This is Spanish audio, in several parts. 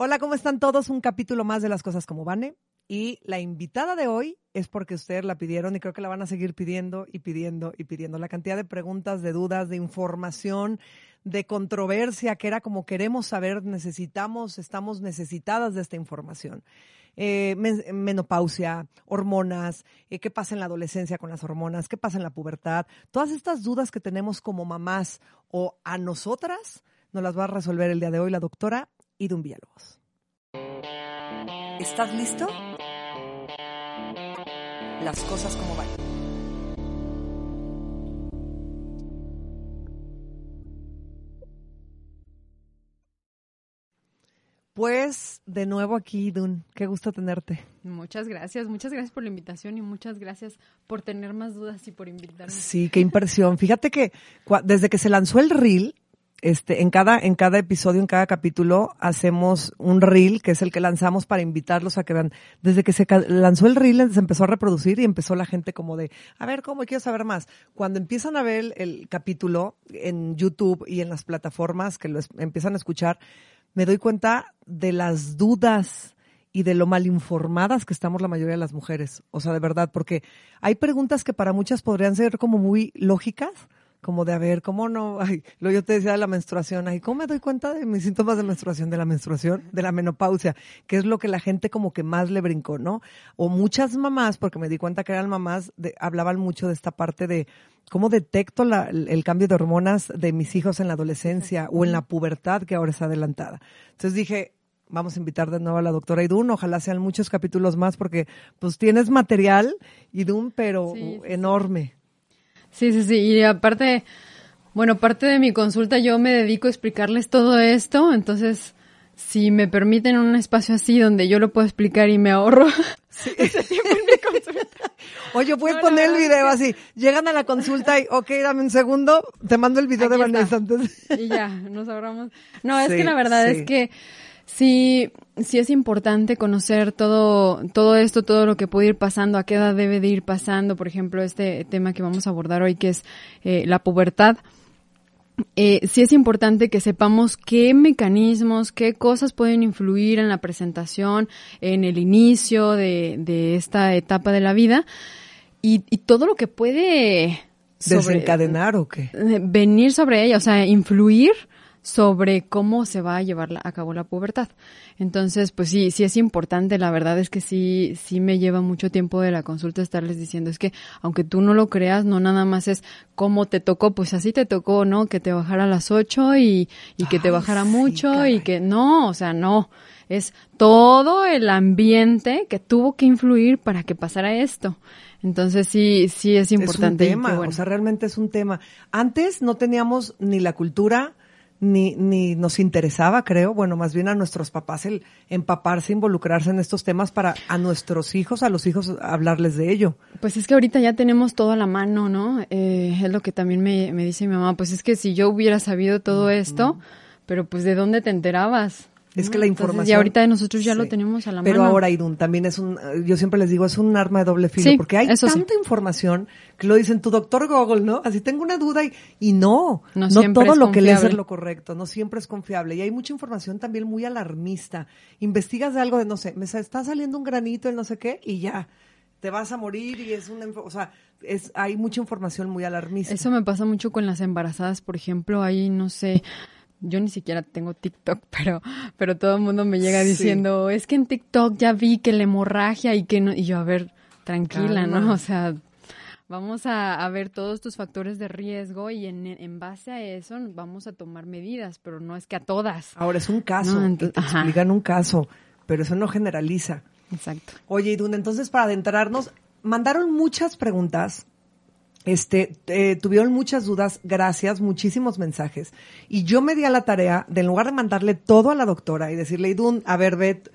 Hola, ¿cómo están todos? Un capítulo más de Las Cosas como Vane. Y la invitada de hoy es porque ustedes la pidieron y creo que la van a seguir pidiendo y pidiendo y pidiendo. La cantidad de preguntas, de dudas, de información, de controversia, que era como queremos saber, necesitamos, estamos necesitadas de esta información. Eh, menopausia, hormonas, eh, qué pasa en la adolescencia con las hormonas, qué pasa en la pubertad. Todas estas dudas que tenemos como mamás o a nosotras, nos las va a resolver el día de hoy la doctora Idun Villalobos. ¿Estás listo? Las cosas como van. Pues de nuevo aquí, Idun. Qué gusto tenerte. Muchas gracias, muchas gracias por la invitación y muchas gracias por tener más dudas y por invitarme. Sí, qué impresión. Fíjate que desde que se lanzó el reel, este, en cada, en cada episodio, en cada capítulo, hacemos un reel, que es el que lanzamos para invitarlos a que vean. Desde que se lanzó el reel, se empezó a reproducir y empezó la gente como de, a ver, ¿cómo quiero saber más? Cuando empiezan a ver el, capítulo en YouTube y en las plataformas que lo empiezan a escuchar, me doy cuenta de las dudas y de lo mal informadas que estamos la mayoría de las mujeres. O sea, de verdad, porque hay preguntas que para muchas podrían ser como muy lógicas, como de a ver, ¿cómo no? Ay, lo yo te decía de la menstruación, ay, ¿cómo me doy cuenta de mis síntomas de menstruación, de la menstruación, de la menopausia? Que es lo que la gente como que más le brincó, ¿no? O muchas mamás, porque me di cuenta que eran mamás, de, hablaban mucho de esta parte de cómo detecto la, el cambio de hormonas de mis hijos en la adolescencia o en la pubertad que ahora está adelantada. Entonces dije, vamos a invitar de nuevo a la doctora Idun, ojalá sean muchos capítulos más porque pues tienes material, Idun, pero enorme. Sí, sí, sí. Y aparte, bueno, parte de mi consulta yo me dedico a explicarles todo esto, entonces si me permiten un espacio así donde yo lo puedo explicar y me ahorro ese tiempo en mi consulta. Oye, puedes poner el video así. Llegan a la consulta y, ok, dame un segundo, te mando el video de Vanessa. Y ya, nos ahorramos. No, es que la verdad es que Sí, sí es importante conocer todo, todo esto, todo lo que puede ir pasando, a qué edad debe de ir pasando, por ejemplo, este tema que vamos a abordar hoy, que es eh, la pubertad. Eh, sí es importante que sepamos qué mecanismos, qué cosas pueden influir en la presentación, en el inicio de, de esta etapa de la vida y, y todo lo que puede desencadenar o qué eh, venir sobre ella, o sea, influir sobre cómo se va a llevar a cabo la pubertad. Entonces, pues sí, sí es importante, la verdad es que sí, sí me lleva mucho tiempo de la consulta estarles diciendo, es que aunque tú no lo creas, no nada más es cómo te tocó, pues así te tocó, ¿no? Que te bajara a las ocho y, y que te bajara mucho y que no, o sea, no, es todo el ambiente que tuvo que influir para que pasara esto. Entonces sí, sí es importante. Es un tema, o sea, realmente es un tema. Antes no teníamos ni la cultura, ni, ni nos interesaba, creo, bueno, más bien a nuestros papás el empaparse, involucrarse en estos temas para a nuestros hijos, a los hijos hablarles de ello. Pues es que ahorita ya tenemos todo a la mano, ¿no? Eh, es lo que también me, me dice mi mamá, pues es que si yo hubiera sabido todo esto, pero pues de dónde te enterabas, es que la información. y ahorita nosotros ya lo tenemos a la mano. Pero ahora, Idun, también es un, yo siempre les digo, es un arma de doble filo, porque hay tanta información que lo dicen tu doctor Google, ¿no? Así tengo una duda y, y no, no, todo lo que lees es lo correcto, no siempre es confiable. Y hay mucha información también muy alarmista. Investigas de algo de, no sé, me está saliendo un granito, el no sé qué, y ya te vas a morir y es una, o sea, es, hay mucha información muy alarmista. Eso me pasa mucho con las embarazadas, por ejemplo, ahí no sé, yo ni siquiera tengo TikTok, pero, pero todo el mundo me llega diciendo, es que en TikTok ya vi que la hemorragia y que no, y yo, a ver, tranquila, ¿no? O sea, vamos a, ver todos tus factores de riesgo y en, en, base a eso vamos a tomar medidas, pero no es que a todas. Ahora es un caso, te explican un caso, pero eso no generaliza. Exacto. Oye, Iduna, entonces para adentrarnos, mandaron muchas preguntas este, eh, tuvieron muchas dudas, gracias, muchísimos mensajes. Y yo me di a la tarea de, en lugar de mandarle todo a la doctora y decirle, Idun, a ver, Bet,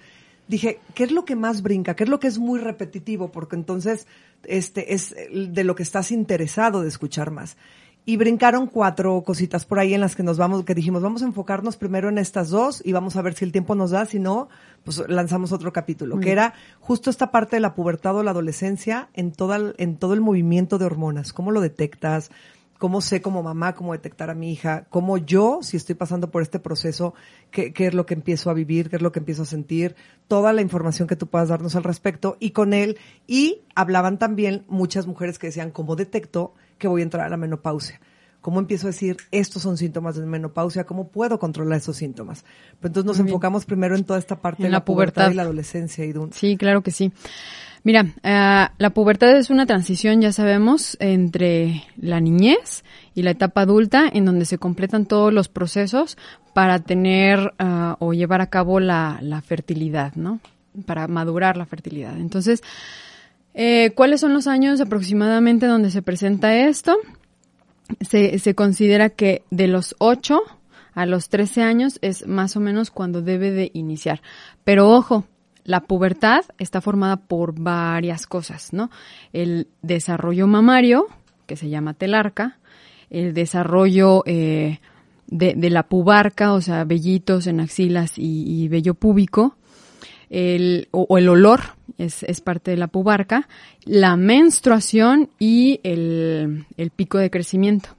dije, ¿qué es lo que más brinca? ¿Qué es lo que es muy repetitivo? Porque entonces, este, es de lo que estás interesado de escuchar más. Y brincaron cuatro cositas por ahí en las que nos vamos, que dijimos, vamos a enfocarnos primero en estas dos y vamos a ver si el tiempo nos da, si no, pues lanzamos otro capítulo, que era justo esta parte de la pubertad o la adolescencia en toda, en todo el movimiento de hormonas. ¿Cómo lo detectas? ¿Cómo sé como mamá cómo detectar a mi hija? ¿Cómo yo, si estoy pasando por este proceso, qué, qué es lo que empiezo a vivir? ¿Qué es lo que empiezo a sentir? Toda la información que tú puedas darnos al respecto y con él. Y hablaban también muchas mujeres que decían, ¿cómo detecto que voy a entrar a la menopausia? ¿Cómo empiezo a decir, estos son síntomas de menopausia? ¿Cómo puedo controlar esos síntomas? Pero entonces nos enfocamos primero en toda esta parte de la, pubertad. y la adolescencia. Idun. Sí, claro que sí. Mira, eh, la pubertad es una transición, ya sabemos, entre la niñez y la etapa adulta, en donde se completan todos los procesos para tener uh, o llevar a cabo la, la, fertilidad, ¿no? Para madurar la fertilidad. Entonces, eh, ¿cuáles son los años aproximadamente donde se presenta esto? se, se considera que de los 8 a los 13 años es más o menos cuando debe de iniciar. Pero ojo, la pubertad está formada por varias cosas, ¿no? El desarrollo mamario, que se llama telarca, el desarrollo eh, de, la pubarca, o sea, vellitos en axilas y, y vello púbico, el, o, el olor es, es, parte de la pubarca, la menstruación y el, el pico de crecimiento.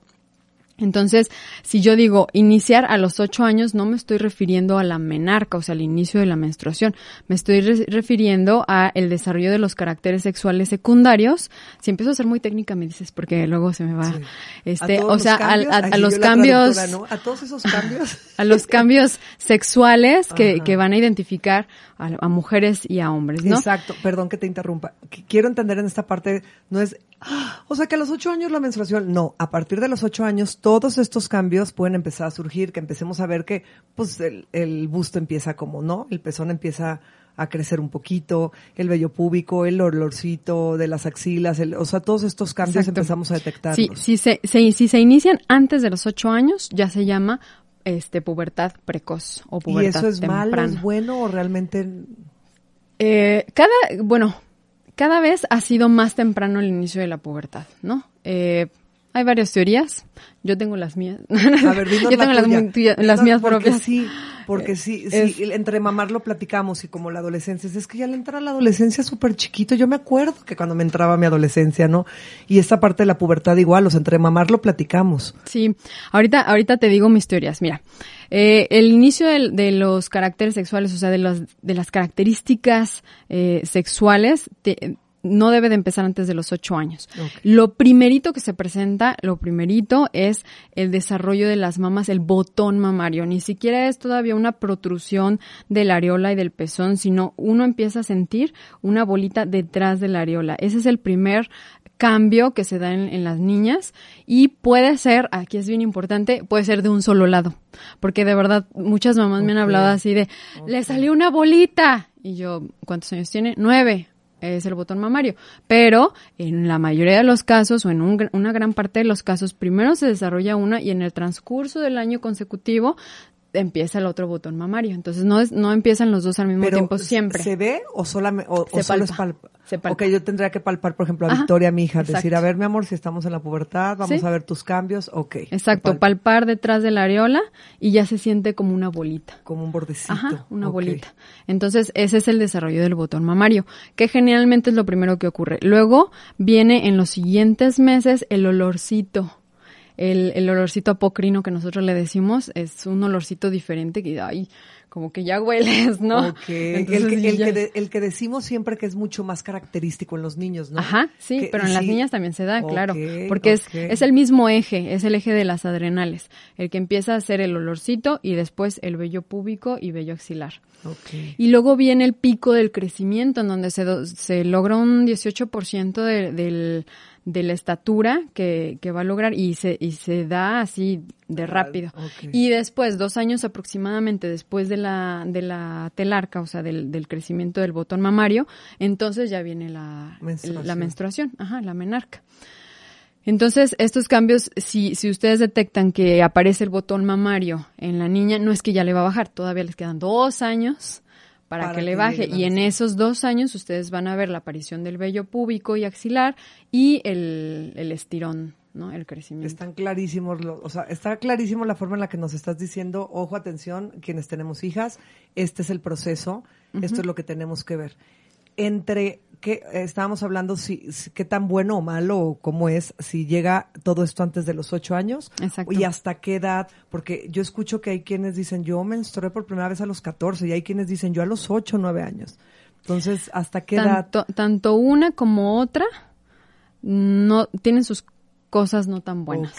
Entonces, si yo digo iniciar a los ocho años, no me estoy refiriendo a la menarca, o sea, al inicio de la menstruación. Me estoy re refiriendo a el desarrollo de los caracteres sexuales secundarios. Si empiezo a ser muy técnica, me dices, porque luego se me va. Sí. Este, o sea, a, los cambios. A todos esos cambios. a los cambios sexuales que, que, van a identificar a, a, mujeres y a hombres, ¿no? Exacto. Perdón que te interrumpa. Quiero entender en esta parte, no es, o sea, que a los ocho años la menstruación, no. A partir de los ocho años todos estos cambios pueden empezar a surgir, que empecemos a ver que pues el, el busto empieza como, ¿no? El pezón empieza a crecer un poquito, el vello púbico, el olorcito de las axilas, el, o sea, todos estos cambios Exacto. empezamos a detectarlos. Sí, si se, se, si se inician antes de los ocho años, ya se llama este pubertad precoz o pubertad ¿Y eso es temprana. malo, es bueno o realmente? Eh, cada, bueno, cada vez ha sido más temprano el inicio de la pubertad, ¿no? Eh, hay varias teorías. Yo tengo las mías. A ver, Yo tengo la las, tuya. las mías propias. Sí, porque sí, Es- sí, entre mamar lo platicamos y como la adolescencia, es que ya le entra la adolescencia súper chiquito. Yo me acuerdo que cuando me entraba mi adolescencia, ¿no? Y esta parte de la pubertad igual, o sea, entre mamar lo platicamos. Sí, ahorita, ahorita te digo mis teorías. Mira, eh, el inicio de, de, los caracteres sexuales, o sea, de, los, de las características eh, sexuales, te, no debe de empezar antes de los ocho años. Okay. Lo primerito que se presenta, lo primerito es el desarrollo de las mamas, el botón mamario. Ni siquiera es todavía una protrusión de la areola y del pezón, sino uno empieza a sentir una bolita detrás de la areola. Ese es el primer cambio que se da en, en, las niñas y puede ser, aquí es bien importante, puede ser de un solo lado, porque de verdad muchas mamás okay. me han hablado así de, okay. le salió una bolita y yo, ¿cuántos años tiene? Nueve es el botón mamario. Pero en la mayoría de los casos, o en un, una gran parte de los casos, primero se desarrolla una y en el transcurso del año consecutivo empieza el otro botón mamario. Entonces no es, no empiezan los dos al mismo Pero tiempo siempre. ¿Se ve o, solamente, o, se o solo es palpa? Se palpa. Ok, yo tendría que palpar, por ejemplo, a Ajá, Victoria, mi hija, exacto. decir, a ver, mi amor, si estamos en la pubertad, vamos ¿Sí? a ver tus cambios, ok. Exacto, palpar detrás de la areola y ya se siente como una bolita. Como un bordecito. Ajá, una okay. bolita. Entonces, ese es el desarrollo del botón mamario, que generalmente es lo primero que ocurre. Luego viene en los siguientes meses el olorcito el, el, olorcito apocrino que nosotros le decimos es un olorcito diferente que, ay, como que ya hueles, ¿no? Okay. Entonces, el, que, el, ya... que de, el, que, decimos siempre que es mucho más característico en los niños, ¿no? Ajá, sí, que, pero en sí. las niñas también se da, okay, claro, porque es, es el mismo eje, es el eje de las adrenales, el que empieza a ser el olorcito y después el vello púbico y vello axilar. Y luego viene el pico del crecimiento, en donde se, se logra un 18% de, del de la estatura que, que va a lograr y se, y se da así de rápido. Okay. Y después, dos años aproximadamente después de la, de la telarca, o sea, del, del crecimiento del botón mamario, entonces ya viene la menstruación. la menstruación, ajá, la menarca. Entonces, estos cambios, si, si ustedes detectan que aparece el botón mamario en la niña, no es que ya le va a bajar, todavía les quedan dos años para, que, le baje. Y en esos dos años ustedes van a ver la aparición del vello púbico y axilar y el, el estirón, ¿no? El crecimiento. Están clarísimos, o sea, está clarísimo la forma en la que nos estás diciendo, ojo, atención, quienes tenemos hijas, este es el proceso, esto es lo que tenemos que ver. Entre que estábamos hablando si, qué tan bueno o malo o cómo es si llega todo esto antes de los ocho años y hasta qué edad, porque yo escucho que hay quienes dicen yo menstrué por primera vez a los 14 y hay quienes dicen yo a los ocho o nueve años. Entonces, ¿hasta qué edad? Tanto una como otra no tienen sus cosas no tan buenas.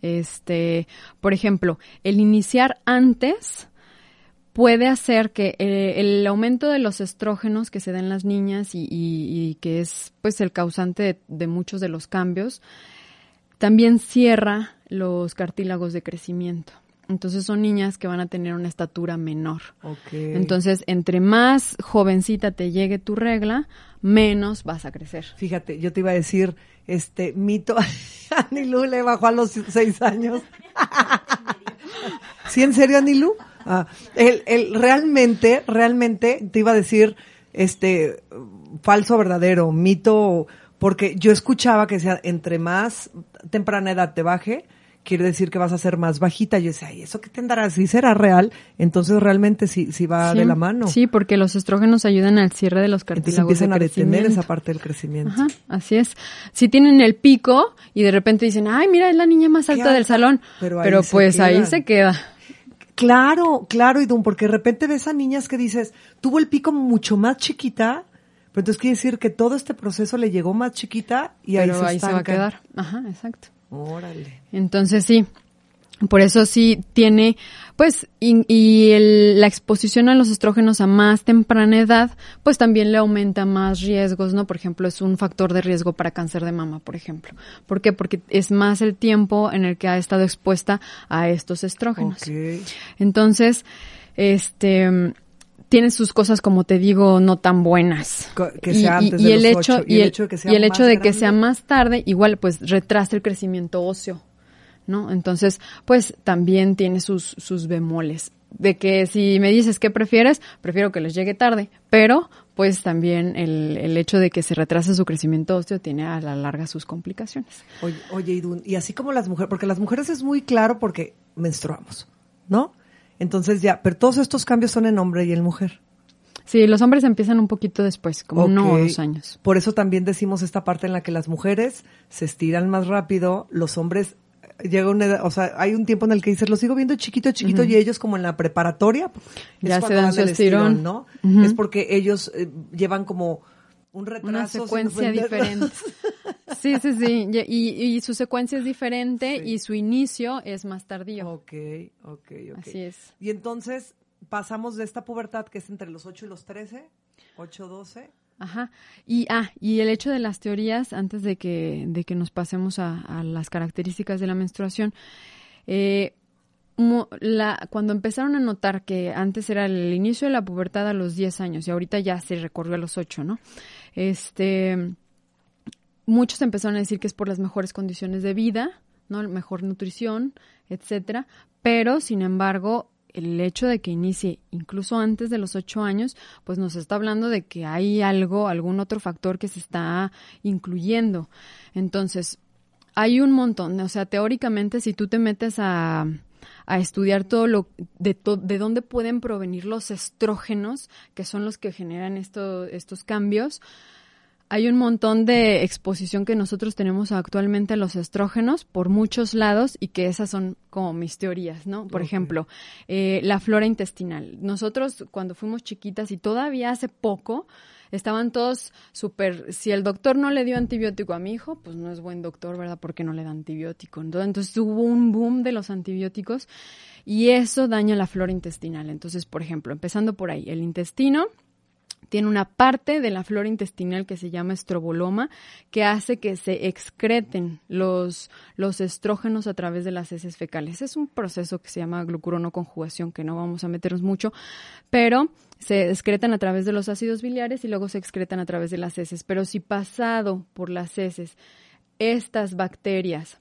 Este, por ejemplo, el iniciar antes puede hacer que eh, el aumento de los estrógenos que se dan en las niñas y, que es pues el causante de, muchos de los cambios, también cierra los cartílagos de crecimiento. Entonces son niñas que van a tener una estatura menor. Entonces, entre más jovencita te llegue tu regla, menos vas a crecer. Fíjate, yo te iba a decir, este mito, Anilú le bajó a los seis años. ¿Sí, en serio, Anilú? Ah, el, el, realmente, realmente, te iba a decir, este, falso, verdadero, mito, porque yo escuchaba que sea entre más temprana edad te baje, quiere decir que vas a ser más bajita. Yo decía, ¿y eso qué tendrá? Si será real, entonces realmente sí, sí va de la mano. Sí, porque los estrógenos ayudan al cierre de los cartílagos. empiezan a detener esa parte del crecimiento. Ajá, así es. Si tienen el pico y de repente dicen, ay, mira, es la niña más alta del salón. Pero, pues ahí se queda. Claro, claro, Idun, porque de repente ves a niñas que dices, tuvo el pico mucho más chiquita, pero entonces quiere decir que todo este proceso le llegó más chiquita y ahí, se, ahí se va a quedar. Ajá, exacto. Órale. Entonces sí, por eso sí tiene, pues, y, el, la exposición a los estrógenos a más temprana edad, pues también le aumenta más riesgos, ¿no? Por ejemplo, es un factor de riesgo para cáncer de mama, por ejemplo. ¿Por qué? Porque es más el tiempo en el que ha estado expuesta a estos estrógenos. Entonces, este, tiene sus cosas, como te digo, no tan buenas. Que sea antes de el los hecho, y, el, hecho de que sea, y el hecho de que sea más tarde, igual, pues retrasa el crecimiento óseo. ¿No? Entonces, pues también tiene sus, sus bemoles. De que si me dices qué prefieres, prefiero que les llegue tarde, pero pues también el, el hecho de que se retrase su crecimiento óseo tiene a la larga sus complicaciones. Oye, oye Idun, y así como las mujeres, porque las mujeres es muy claro porque menstruamos, ¿no? Entonces ya, pero todos estos cambios son en hombre y en mujer. Sí, los hombres empiezan un poquito después, como uno o dos años. Por eso también decimos esta parte en la que las mujeres se estiran más rápido, los hombres llega una edad, o sea, hay un tiempo en el que dices, lo sigo viendo chiquito, chiquito, y ellos como en la preparatoria, ya se dan su estirón, ¿no? Es porque ellos eh, llevan como un retraso. Una secuencia diferente. sí, sí, sí, y, su secuencia es diferente y su inicio es más tardío. Ok, ok, ok. Así es. Y entonces pasamos de esta pubertad que es entre los 8 y los 13, 8, 12 Ajá. Y, ah, y el hecho de las teorías, antes de que, de que nos pasemos a, las características de la menstruación, eh, cuando empezaron a notar que antes era el inicio de la pubertad a los 10 años y ahorita ya se recorrió a los 8, ¿no? Este, muchos empezaron a decir que es por las mejores condiciones de vida, ¿no? Mejor nutrición, etcétera, pero sin embargo el hecho de que inicie incluso antes de los ocho años, pues nos está hablando de que hay algo, algún otro factor que se está incluyendo. Entonces, hay un montón, o sea, teóricamente si tú te metes a, a estudiar todo lo de, de dónde pueden provenir los estrógenos, que son los que generan esto, estos cambios, hay un montón de exposición que nosotros tenemos actualmente a los estrógenos por muchos lados y que esas son como mis teorías, ¿no? Por ejemplo, eh, la flora intestinal. Nosotros cuando fuimos chiquitas y todavía hace poco, estaban todos súper, si el doctor no le dio antibiótico a mi hijo, pues no es buen doctor, ¿verdad? Porque no le da antibiótico. Entonces hubo un boom de los antibióticos y eso daña la flora intestinal. Entonces, por ejemplo, empezando por ahí, el intestino tiene una parte de la flora intestinal que se llama estroboloma, que hace que se excreten los, los estrógenos a través de las heces fecales. Es un proceso que se llama glucuronoconjugación, que no vamos a meternos mucho, pero se excretan a través de los ácidos biliares y luego se excretan a través de las heces. Pero si pasado por las heces estas bacterias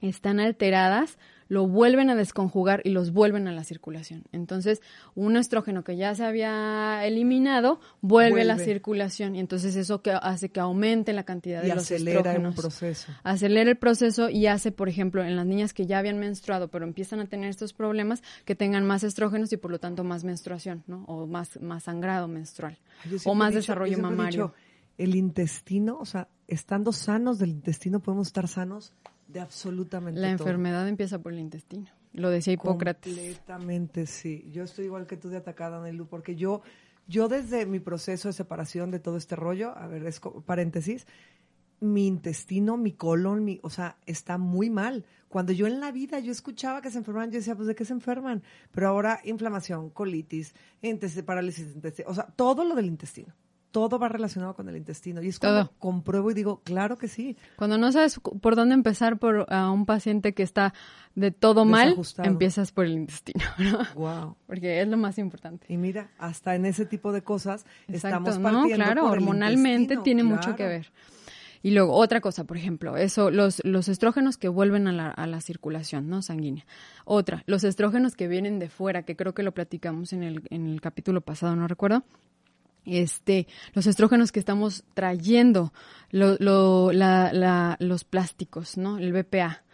están alteradas, lo vuelven a desconjugar y los vuelven a la circulación. Entonces, un estrógeno que ya se había eliminado vuelve, a la circulación y entonces eso que hace que aumente la cantidad de los estrógenos. el proceso. Acelera el proceso y hace, por ejemplo, en las niñas que ya habían menstruado pero empiezan a tener estos problemas, que tengan más estrógenos y por lo tanto más menstruación, ¿no? O más, más sangrado menstrual. o más desarrollo mamario. el intestino, o sea, estando sanos del intestino podemos estar sanos de absolutamente La enfermedad empieza por el intestino. Lo decía Hipócrates. Completamente, sí. Yo estoy igual que tú de atacada, Nelu, porque yo, yo desde mi proceso de separación de todo este rollo, a ver, es paréntesis, mi intestino, mi colon, mi, o sea, está muy mal. Cuando yo en la vida yo escuchaba que se enferman, yo decía, pues ¿de qué se enferman? Pero ahora inflamación, colitis, parálisis intestinal, o sea, todo lo del intestino todo va relacionado con el intestino. Y es cuando compruebo y digo, claro que sí. Cuando no sabes por dónde empezar por a un paciente que está de todo mal, empiezas por el intestino, ¿no? Wow. Porque es lo más importante. Y mira, hasta en ese tipo de cosas estamos partiendo no, claro, hormonalmente tiene mucho que ver. Y luego, otra cosa, por ejemplo, eso, los, los estrógenos que vuelven a la, a la circulación, ¿no? Sanguínea. Otra, los estrógenos que vienen de fuera, que creo que lo platicamos en el, en el capítulo pasado, no recuerdo este, los estrógenos que estamos trayendo, los plásticos, ¿no? El BPA,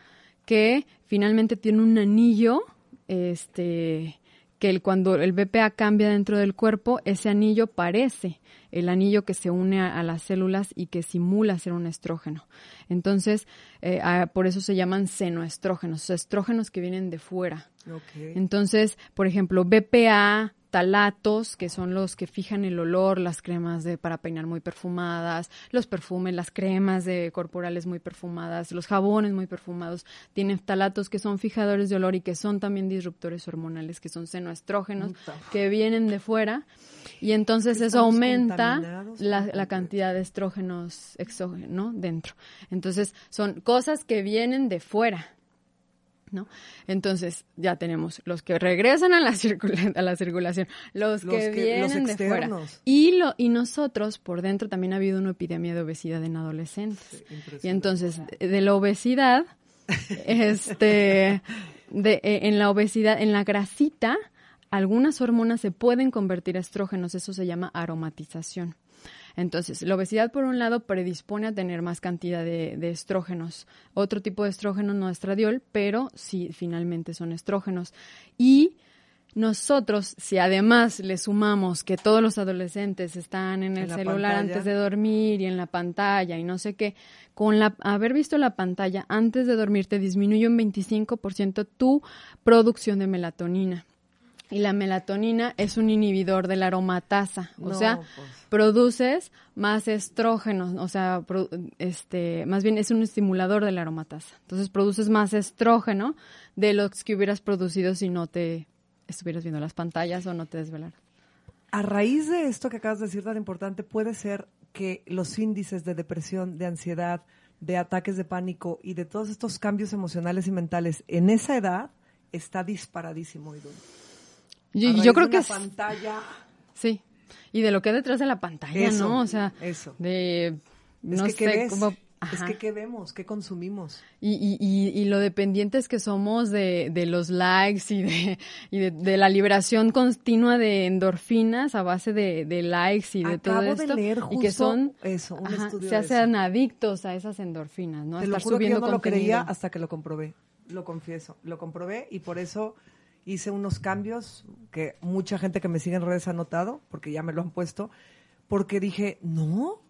que finalmente tiene un anillo, este, que el, cuando el BPA cambia dentro del cuerpo, ese anillo parece el anillo que se une a, las células y que simula ser un estrógeno. Entonces, eh, por eso se llaman senoestrógenos, estrógenos que vienen de fuera. Entonces, por ejemplo, BPA, talatos, que son los que fijan el olor, las cremas de para peinar muy perfumadas, los perfumes, las cremas de corporales muy perfumadas, los jabones muy perfumados, tienen talatos que son fijadores de olor y que son también disruptores hormonales, que son senoestrógenos, que vienen de fuera. Y entonces eso aumenta la, la, cantidad de estrógenos exógenos dentro. Entonces son cosas que vienen de fuera, ¿no? Entonces, ya tenemos los que regresan a la, a la circulación, los, que, vienen de fuera. Y, lo, y nosotros, por dentro, también ha habido una epidemia de obesidad en adolescentes. y entonces, de la obesidad, este, de, eh, en la obesidad, en la grasita, algunas hormonas se pueden convertir a estrógenos, eso se llama aromatización. Entonces, la obesidad, por un lado, predispone a tener más cantidad de, estrógenos. Otro tipo de estrógeno no estradiol, pero sí, finalmente son estrógenos. Y nosotros, si además le sumamos que todos los adolescentes están en el celular antes de dormir y en la pantalla y no sé qué, con la, haber visto la pantalla antes de dormir te disminuye un 25% tu producción de melatonina. Y la melatonina es un inhibidor de la aromatasa, o sea, pues. produces más estrógenos, o sea, este, más bien es un estimulador de la aromatasa. Entonces produces más estrógeno de los que hubieras producido si no te estuvieras viendo las pantallas o no te desvelaras. A raíz de esto que acabas de decir tan importante, puede ser que los índices de depresión, de ansiedad, de ataques de pánico y de todos estos cambios emocionales y mentales en esa edad está disparadísimo, y yo, creo que es... pantalla. Sí. Y de lo que hay detrás de la pantalla, ¿no? O sea, eso. de no es que sé Es que qué vemos, qué consumimos. Y, y, y, y, lo dependientes que somos de, de los likes y de, y de, la liberación continua de endorfinas a base de, de likes y de todo esto. y que son eso, un se hacen adictos a esas endorfinas, ¿no? Te lo juro que yo no lo creía hasta que lo comprobé. Lo confieso, lo comprobé y por eso hice unos cambios que mucha gente que me sigue en redes ha notado, porque ya me lo han puesto, porque dije, no,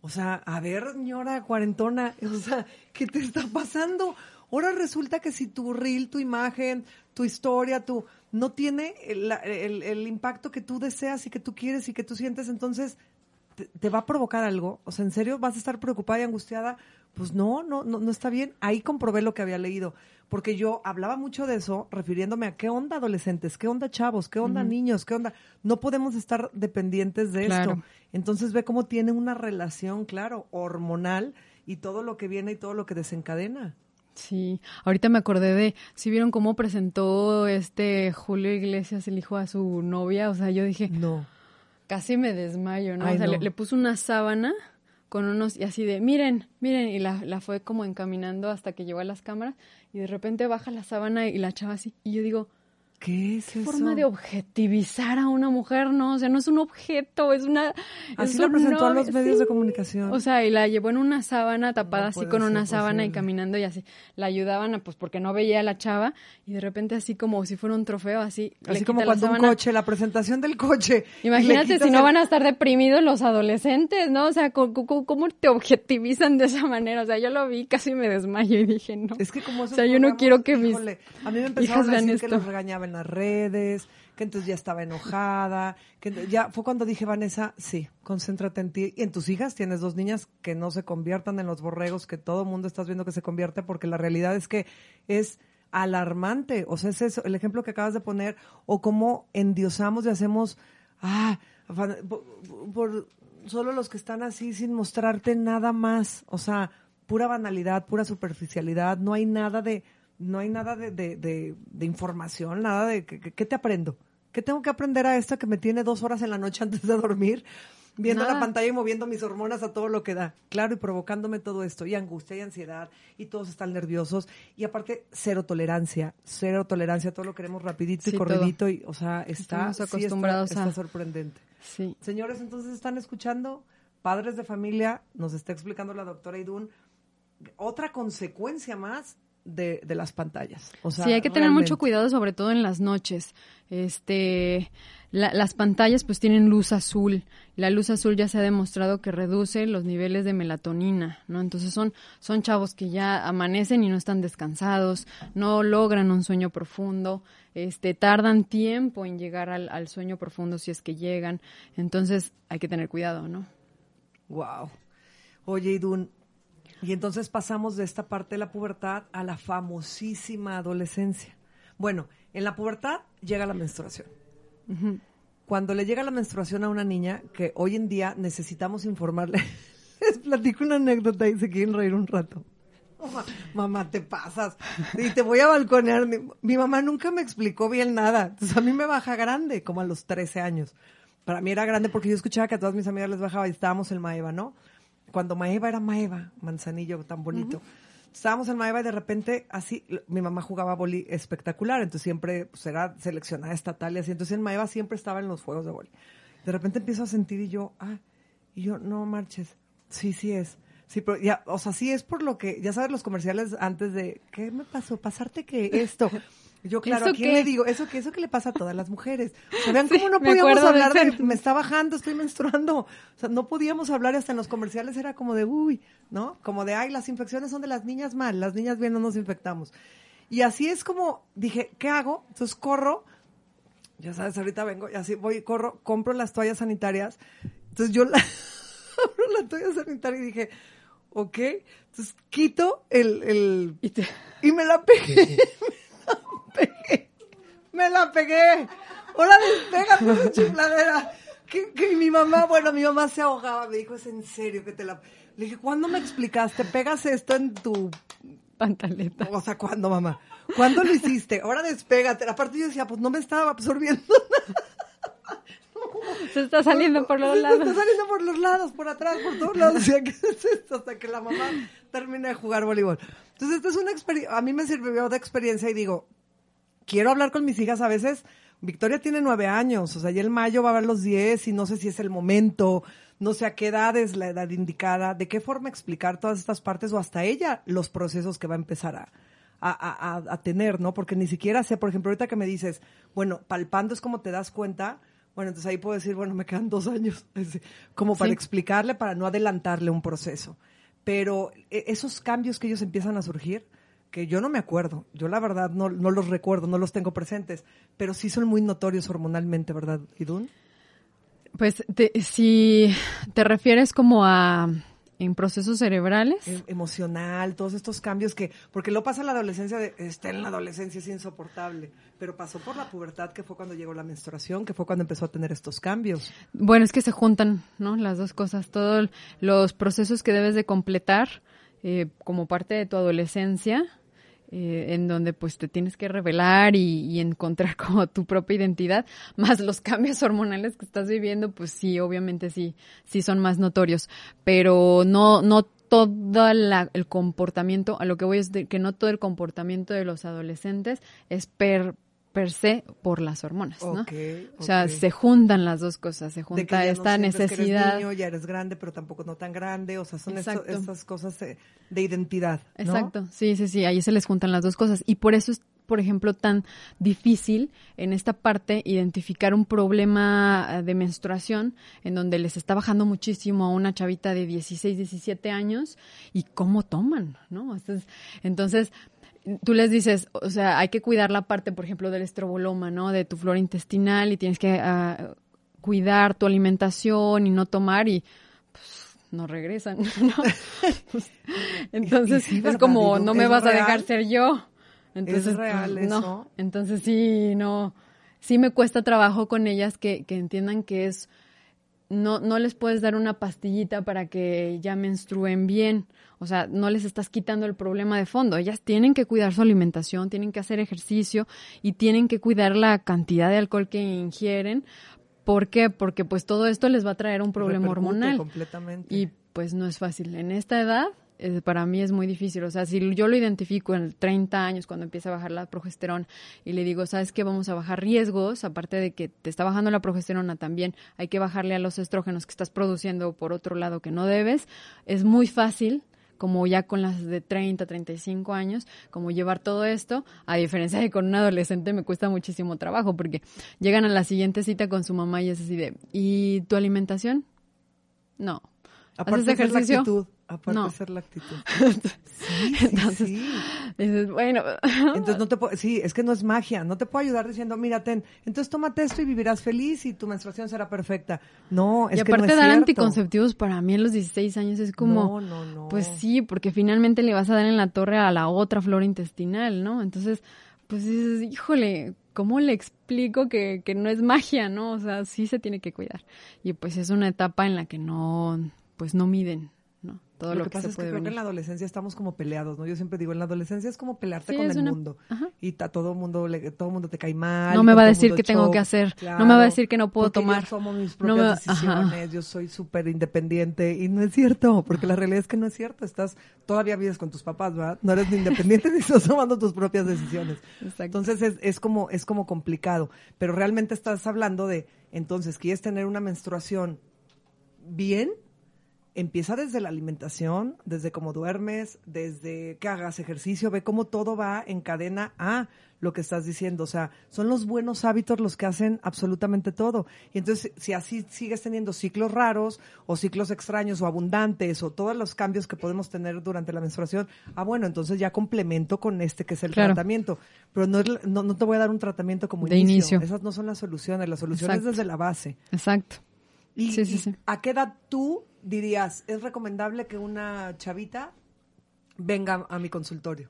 o sea, a ver, señora cuarentona, o sea, ¿qué te está pasando? Ahora resulta que si tu reel, tu imagen, tu historia, tu no tiene el, el, impacto que tú deseas y que tú quieres y que tú sientes, entonces te, te, va a provocar algo. O sea, ¿en serio vas a estar preocupada y angustiada? Pues no, no, no, no está bien. Ahí comprobé lo que había leído porque yo hablaba mucho de eso refiriéndome a qué onda adolescentes, qué onda chavos, qué onda niños, qué onda. No podemos estar dependientes de esto. Entonces ve cómo tiene una relación, claro, hormonal y todo lo que viene y todo lo que desencadena. Sí, ahorita me acordé de, si vieron cómo presentó este Julio Iglesias el hijo a su novia, o sea, yo dije, no, casi me desmayo, ¿no? o sea, Le, le, puso una sábana con unos, y así de, miren, miren, y la, la fue como encaminando hasta que llegó a las cámaras, y de repente baja la sábana y la chava así, y yo digo, ¿Qué es ¿Qué eso? forma de objetivizar a una mujer, ¿no? O sea, no es un objeto, es una... Así es la un presentó a los medios sí. de comunicación. O sea, y la llevó en una sábana tapada No así con una sábana y caminando y así. La ayudaban, a, pues porque no veía a la chava y de repente así como si fuera un trofeo, así. Así como cuando un coche, la presentación del coche. Imagínate si no el- van a estar deprimidos los adolescentes, ¿no? O sea, ¿cómo, te objetivizan de esa manera? O sea, yo lo vi, casi me desmayo y dije, no. Es que como O sea, yo no quiero que mis híjole, a mí me hijas a vean decir que esto. los regañaba en las redes, que entonces ya estaba enojada, que ya fue cuando dije, Vanessa, sí, concéntrate en ti y en tus hijas, tienes dos niñas que no se conviertan en los borregos que todo mundo estás viendo que se convierte porque la realidad es que es alarmante, o sea, es eso, el ejemplo que acabas de poner, o cómo endiosamos y hacemos, ah, por, por- solo los que están así sin mostrarte nada más, o sea, pura banalidad, pura superficialidad, no hay nada de, no hay nada de, de, de- de información, nada de, ¿qué, te aprendo? ¿Qué tengo que aprender a esto que me tiene dos horas en la noche antes de dormir? Viendo la pantalla y moviendo mis hormonas a todo lo que da. Claro, y provocándome todo esto, y angustia y ansiedad, y todos están nerviosos, y aparte, cero tolerancia, cero tolerancia, todo lo queremos rapidito y corridito, y, o sea, está, Estamos sí está- acostumbrados está a- sorprendente. Sí. Señores, entonces están escuchando, padres de familia, nos está explicando la doctora Idún, otra consecuencia más de, de las pantallas. O sea, sí, hay que tener realmente. mucho cuidado, sobre todo en las noches. Este, la- las pantallas pues tienen luz azul. La luz azul ya se ha demostrado que reduce los niveles de melatonina, ¿no? Entonces son, son chavos que ya amanecen y no están descansados, no logran un sueño profundo, este, tardan tiempo en llegar al, al sueño profundo si es que llegan. Entonces hay que tener cuidado, ¿no? Wow. Oye, Idún, y entonces pasamos de esta parte de la pubertad a la famosísima adolescencia. Bueno, en la pubertad llega la menstruación. Cuando le llega la menstruación a una niña, que hoy en día necesitamos informarle, les platico una anécdota y se quieren reír un rato. Mamá, mamá, te pasas. Y te voy a balconear. Mi, mi mamá nunca me explicó bien nada. Entonces a mí me baja grande, como a los 13 años. Para mí era grande porque yo escuchaba que a todas mis amigas les bajaba y estábamos en Maeva, ¿no? Cuando Maeva era Maeva, Manzanillo tan bonito. Estábamos en Maeva y de repente así, mi mamá jugaba boli espectacular, entonces siempre pues, era seleccionada estatal y así. Entonces en Maeva siempre estaba en los juegos de boli. De repente empiezo a sentir y yo, ah, y yo, no marches. Sí, sí es. Sí, pero ya, o sea, sí es por lo que, ya sabes, los comerciales antes de, ¿qué me pasó? ¿Pasarte que esto? Yo, claro, ¿a ¿Eso quién qué? le digo? Eso que eso que le pasa a todas las mujeres. O sea, vean cómo no me podíamos de hablar de, ese- me está bajando, estoy menstruando. O sea, no podíamos hablar y hasta en los comerciales era como de, uy, ¿no? Como de, ay, las infecciones son de las niñas mal, las niñas bien no nos infectamos. Y así es como dije, ¿qué hago? Entonces corro, ya sabes, ahorita vengo y así voy, corro, compro las toallas sanitarias. Entonces yo la, abro la toalla sanitaria y dije, ok, entonces quito el, el, Y te- y me la pegué. Me la pegué. Me la pegué. Ahora despega tu chifladera. Que, que mi mamá, bueno, mi mamá se ahogaba. Me dijo, es en serio que te la. Le dije, ¿cuándo me explicaste? Pegas esto en tu. pantaleta. O sea, ¿cuándo, mamá? ¿Cuándo lo hiciste? Ahora despégate. Aparte, yo decía, pues no me estaba absorbiendo Se está saliendo por los Se lados. Está saliendo por los lados, por atrás, por todos lados. O sea, ¿qué es esto? Hasta que la mamá termine de jugar voleibol. Entonces, esta es una experiencia, a mí me sirvió de experiencia y digo, quiero hablar con mis hijas a veces. Victoria tiene nueve años, o sea, ya el mayo va a ver los diez y no sé si es el momento, no sé a qué edad es la edad indicada, de qué forma explicar todas estas partes o hasta ella los procesos que va a empezar a, a, a- tener, ¿no? Porque ni siquiera sé, por ejemplo, ahorita que me dices, bueno, palpando es como te das cuenta, bueno, entonces ahí puedo decir, bueno, me quedan dos años, como para Sí. explicarle, para no adelantarle un proceso. Pero eh, esos cambios que ellos empiezan a surgir, que yo no me acuerdo, yo la verdad no, no los recuerdo, no los tengo presentes, pero sí son muy notorios hormonalmente, ¿verdad, Idun? Pues te- si te refieres como a en procesos cerebrales, Em- emocional, todos estos cambios que, porque lo pasa en la adolescencia, de, está en la adolescencia, es insoportable, pero pasó por la pubertad, que fue cuando llegó la menstruación, que fue cuando empezó a tener estos cambios. bueno, es que se juntan, ¿no? Las dos cosas, todos los procesos que debes de completar eh, como parte de tu adolescencia, eh, en donde pues te tienes que revelar y, y, encontrar como tu propia identidad, más los cambios hormonales que estás viviendo, pues sí, obviamente sí, sí son más notorios, pero no, no todo la, el comportamiento, a lo que voy es de que no todo el comportamiento de los adolescentes es per, per se por las hormonas, ¿no? Okay, o sea, okay. se juntan las dos cosas, se De junta que ya esta no sientes que necesidad. eres niño, ya eres grande, pero tampoco no tan grande. O sea, son esto- estas cosas eh, de identidad. ¿no? Exacto, sí, sí, sí, ahí se les juntan las dos cosas. Y por eso es, por ejemplo, tan difícil en esta parte identificar un problema eh, de menstruación en donde les está bajando muchísimo a una chavita de 16, 17 años y cómo toman, ¿no? Entonces, entonces tú les dices, o sea, hay que cuidar la parte, por ejemplo, del estroboloma, ¿no? De tu flora intestinal y tienes que ah, cuidar tu alimentación y no tomar y pues, no regresan, ¿no? Entonces sí, es ¿verdad? como Digo, no me ¿es vas a dejar ser yo. Entonces, real pues, no. Entonces sí, no, sí me cuesta trabajo con ellas que, que entiendan que es no, no les puedes dar una pastillita para que ya menstruen bien. O sea, no les estás quitando el problema de fondo. Ellas tienen que cuidar su alimentación, tienen que hacer ejercicio y tienen que cuidar la cantidad de alcohol que ingieren. ¿Por qué? Porque pues todo esto les va a traer un problema Repercute hormonal. completamente. Y pues no es fácil. En esta edad, eh, para mí es muy difícil. O sea, si yo lo identifico en 30 años, cuando empieza a bajar la progesterona, y le digo, ¿sabes qué? Vamos a bajar riesgos, aparte de que te está bajando la progesterona, también hay que bajarle a los estrógenos que estás produciendo por otro lado que no debes. Es muy fácil como ya con las de 30, 35 años, como llevar todo esto, a diferencia de con un adolescente me cuesta muchísimo trabajo, porque llegan a la siguiente cita con su mamá y es así de, ¿y tu alimentación? No. Aparte ¿Haces de ser la ejercicio? actitud. Aparte No. de ser la actitud. Sí, sí, Entonces, sí. Dices, bueno, Entonces no te puedo, sí, es que no es magia, no te puedo ayudar diciendo, mira, ten, entonces tómate esto y vivirás feliz y tu menstruación será perfecta. No, es y que no aparte es dar cierto. anticonceptivos para mí a los 16 años es como, No, no, no. pues sí, porque finalmente le vas a dar en la torre a la otra flora intestinal, ¿no? Entonces, pues dices, híjole, ¿cómo le explico que, que no es magia, no? O sea, sí se tiene que cuidar. Y pues es una etapa en la que no, pues no miden. Todo lo, lo, que, pasa se es que creo que en la adolescencia estamos como peleados, ¿no? Yo siempre digo, en la adolescencia es como pelearte Sí, con el una- mundo. Ajá. Y a todo mundo le, todo mundo te cae mal. No me va a decir qué tengo que hacer. No me va a decir que no puedo tomar. Yo tomo mis No propias ajá. decisiones, yo soy súper independiente. Y no es cierto, porque la realidad es que no es cierto. Estás, todavía vives con tus papás, ¿verdad? No eres ni independiente ni estás tomando tus propias decisiones. Exacto. Entonces es, es como, es como complicado. Pero realmente estás hablando de, entonces, ¿quieres tener una menstruación bien? Empieza desde la alimentación, desde cómo duermes, desde que hagas ejercicio, ve cómo todo va en cadena a lo que estás diciendo. O sea, son los buenos hábitos los que hacen absolutamente todo. Y entonces, si así sigues teniendo ciclos raros o ciclos extraños o abundantes o todos los cambios que podemos tener durante la menstruación, ah, bueno, entonces ya complemento con este que es el Claro. tratamiento. Pero no, no, no te voy a dar un tratamiento como De inicio. inicio. Esas no son las soluciones. Las soluciones Exacto. desde la base. Exacto. ¿Y, Sí, sí, sí. a qué edad tú dirías, es recomendable que una chavita venga a mi consultorio?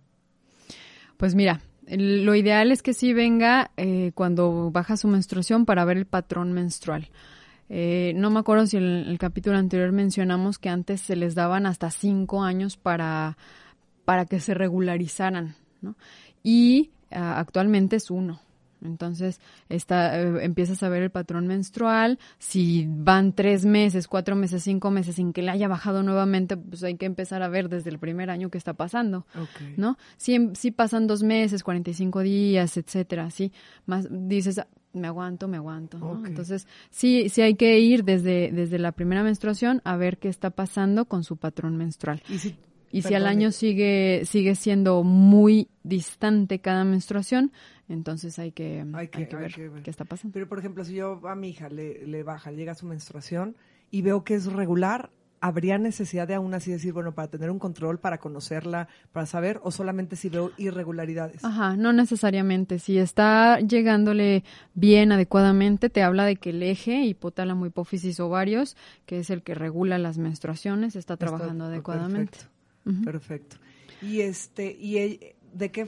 Pues mira, lo ideal es que sí venga eh, cuando baja su menstruación para ver el patrón menstrual. Eh, no me acuerdo si en el, el capítulo anterior mencionamos que antes se les daban hasta cinco años para, para que se regularizaran, ¿no? Y ah, actualmente es uno. Entonces, está, eh, empiezas a ver el patrón menstrual. Si van tres meses, cuatro meses, cinco meses sin que le haya bajado nuevamente, pues hay que empezar a ver desde el primer año qué está pasando. ¿no? Si, si pasan dos meses, 45 días, etcétera, sí, más dices, "Ah, me aguanto, me aguanto, ¿no? Entonces, sí, sí hay que ir desde, desde la primera menstruación a ver qué está pasando con su patrón menstrual. Y si, Y si al año sigue, sigue siendo muy distante cada menstruación, entonces hay que, Hay hay que- hay ver, que ver. qué está pasando. Pero, por ejemplo, si yo a mi hija le, le baja, llega su menstruación y veo que es regular, ¿habría necesidad de aún así decir, bueno, para tener un control, para conocerla, para saber, o solamente si veo irregularidades? Ajá, no necesariamente. Si está llegándole bien, adecuadamente, te habla de que el eje hipotálamo, hipófisis, ovarios, que es el que regula las menstruaciones, está trabajando Está- adecuadamente. Perfecto. Perfecto. Y este, y el- de qué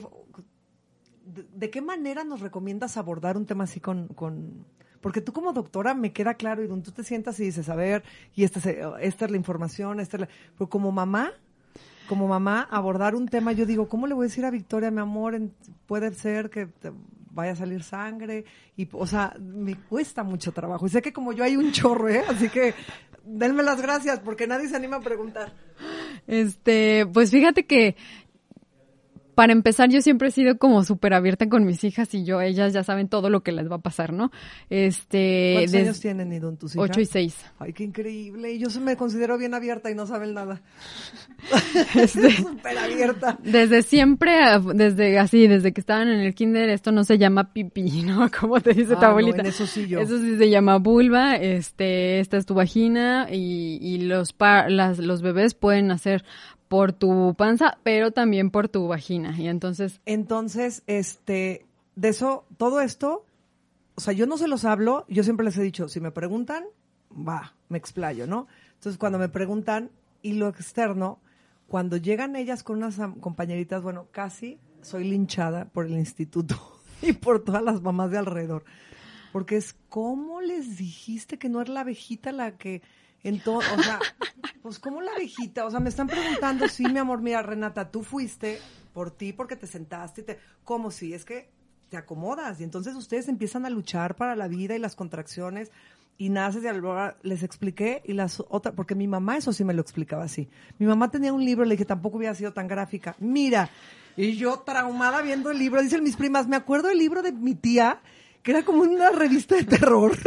de, qué manera nos recomiendas abordar un tema así con, con porque tú como doctora me queda claro, y tú te sientas y dices, a ver, y esta es, esta es la información, esta es la, pero como mamá, como mamá, abordar un tema, yo digo, ¿cómo le voy a decir a Victoria, mi amor, en- puede ser que te vaya a salir sangre? Y, o sea, me cuesta mucho trabajo. Y sé que como yo hay un chorro, ¿eh? Así que denme las gracias porque nadie se anima a preguntar. Este, pues fíjate que para empezar yo siempre he sido como súper abierta con mis hijas y yo, ellas ya saben todo lo que les va a pasar, ¿no? Este, ¿Cuántos años tienen, Idun, tus hijas? ocho y seis. Ay, qué increíble. Y yo se me considero bien abierta y no saben nada. Este, Súper abierta. Desde siempre, desde así, desde que estaban en el kinder, esto no se llama pipí, ¿no? Como te dice Ah, tu no, abuelita. en eso sí yo. Eso sí se llama vulva, este, esta es tu vagina y, y los pa- las, los bebés pueden nacer por tu panza, pero también por tu vagina. Y entonces, Entonces, este, de eso, todo esto, o sea, yo no se los hablo, yo siempre les he dicho, si me preguntan, va, me explayo, ¿no? Entonces, cuando me preguntan, y lo externo, cuando llegan ellas con unas compañeritas, bueno, casi soy linchada por el instituto y por todas las mamás de alrededor. Porque es, ¿cómo les dijiste que no era la abejita la que entonces, o sea, pues ¿cómo la abejita? O sea, me están preguntando, sí, mi amor, mira, Renata, tú fuiste por ti porque te sentaste y te... ¿Cómo sí? Es que te acomodas y entonces ustedes empiezan a luchar para la vida y las contracciones y naces de algo, les expliqué y las otras, porque mi mamá eso sí me lo explicaba así. Mi mamá tenía un libro, le dije, tampoco hubiera sido tan gráfica. Mira, y yo traumada viendo el libro, dicen mis primas, me acuerdo del libro de mi tía, que era como una revista de terror.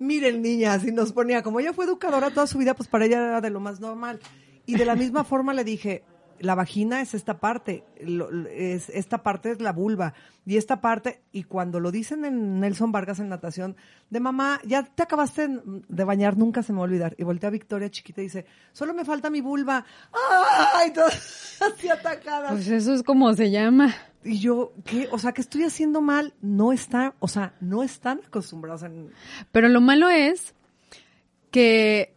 Miren, niñas, y nos ponía, como ella fue educadora toda su vida, pues para ella era de lo más normal. Y de la misma forma le dije, la vagina es esta parte, lo- es, esta parte es la vulva, y esta parte, y cuando lo dicen en Nelson Vargas en natación, de mamá, ya te acabaste de bañar, nunca se me va a olvidar. Y voltea a Victoria chiquita y dice, solo me falta mi vulva. ¡Ay! Todas así atacadas. pues eso es como se llama. Y yo, ¿qué? O sea, ¿qué estoy haciendo mal? No está, o sea, no están acostumbrados a... Pero lo malo es que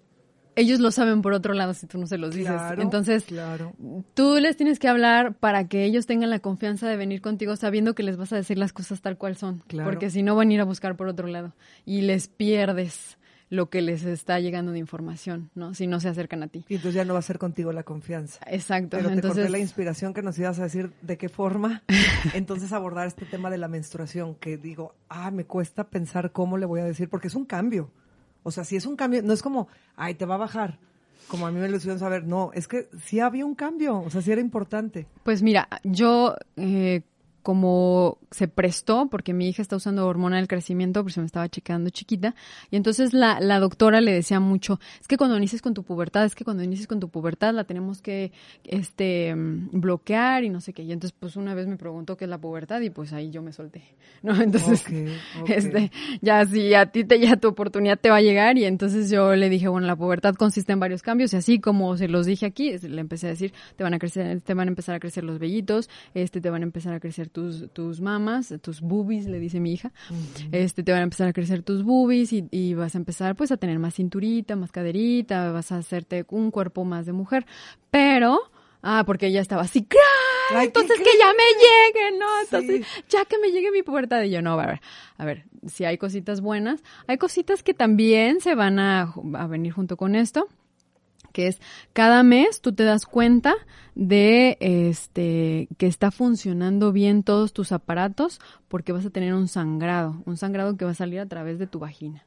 ellos lo saben por otro lado si tú no se los dices. Claro, Entonces, claro. tú les tienes que hablar para que ellos tengan la confianza de venir contigo sabiendo que les vas a decir las cosas tal cual son. Claro. Porque si no van a ir a buscar por otro lado y les pierdes lo que les está llegando de información, ¿no? Si no se acercan a ti. Y entonces ya no va a ser contigo la confianza. Exacto. Pero te Entonces, corté la inspiración que nos ibas a decir de qué forma entonces abordar este tema de la menstruación, que digo, ah, me cuesta pensar cómo le voy a decir, porque es un cambio. O sea, si es un cambio, no es como, ay, te va a bajar, como a mí me lo hicieron saber, no, es que sí había un cambio, o sea, sí era importante. Pues mira, yo eh, como se prestó, porque mi hija está usando hormona del crecimiento, porque se me estaba checando chiquita, y entonces la, la doctora le decía mucho, es que cuando inicies con tu pubertad, es que cuando inicies con tu pubertad la tenemos que este mm, bloquear y no sé qué. Y entonces pues una vez me preguntó qué es la pubertad y pues ahí yo me solté, ¿no? Entonces, Ok, ok. este, ya si a ti te ya tu oportunidad te va a llegar y entonces yo le dije, bueno, la pubertad consiste en varios cambios y así como se los dije aquí, le empecé a decir, te van a crecer, te van a empezar a crecer los vellitos, este, te van a empezar a crecer tus, tus mamas, tus boobies, le dice mi hija, este, te van a empezar a crecer tus boobies y, y vas a empezar pues a tener más cinturita, más caderita, vas a hacerte un cuerpo más de mujer, pero, ah, porque ella estaba así. Ay, entonces que ya me llegue, ¿no? Entonces, Sí. ya que me llegue mi pubertad y yo no, a ver, a ver, si hay cositas buenas, hay cositas que también se van a, a venir junto con esto, que es cada mes tú te das cuenta de este que está funcionando bien todos tus aparatos porque vas a tener un sangrado, un sangrado que va a salir a través de tu vagina.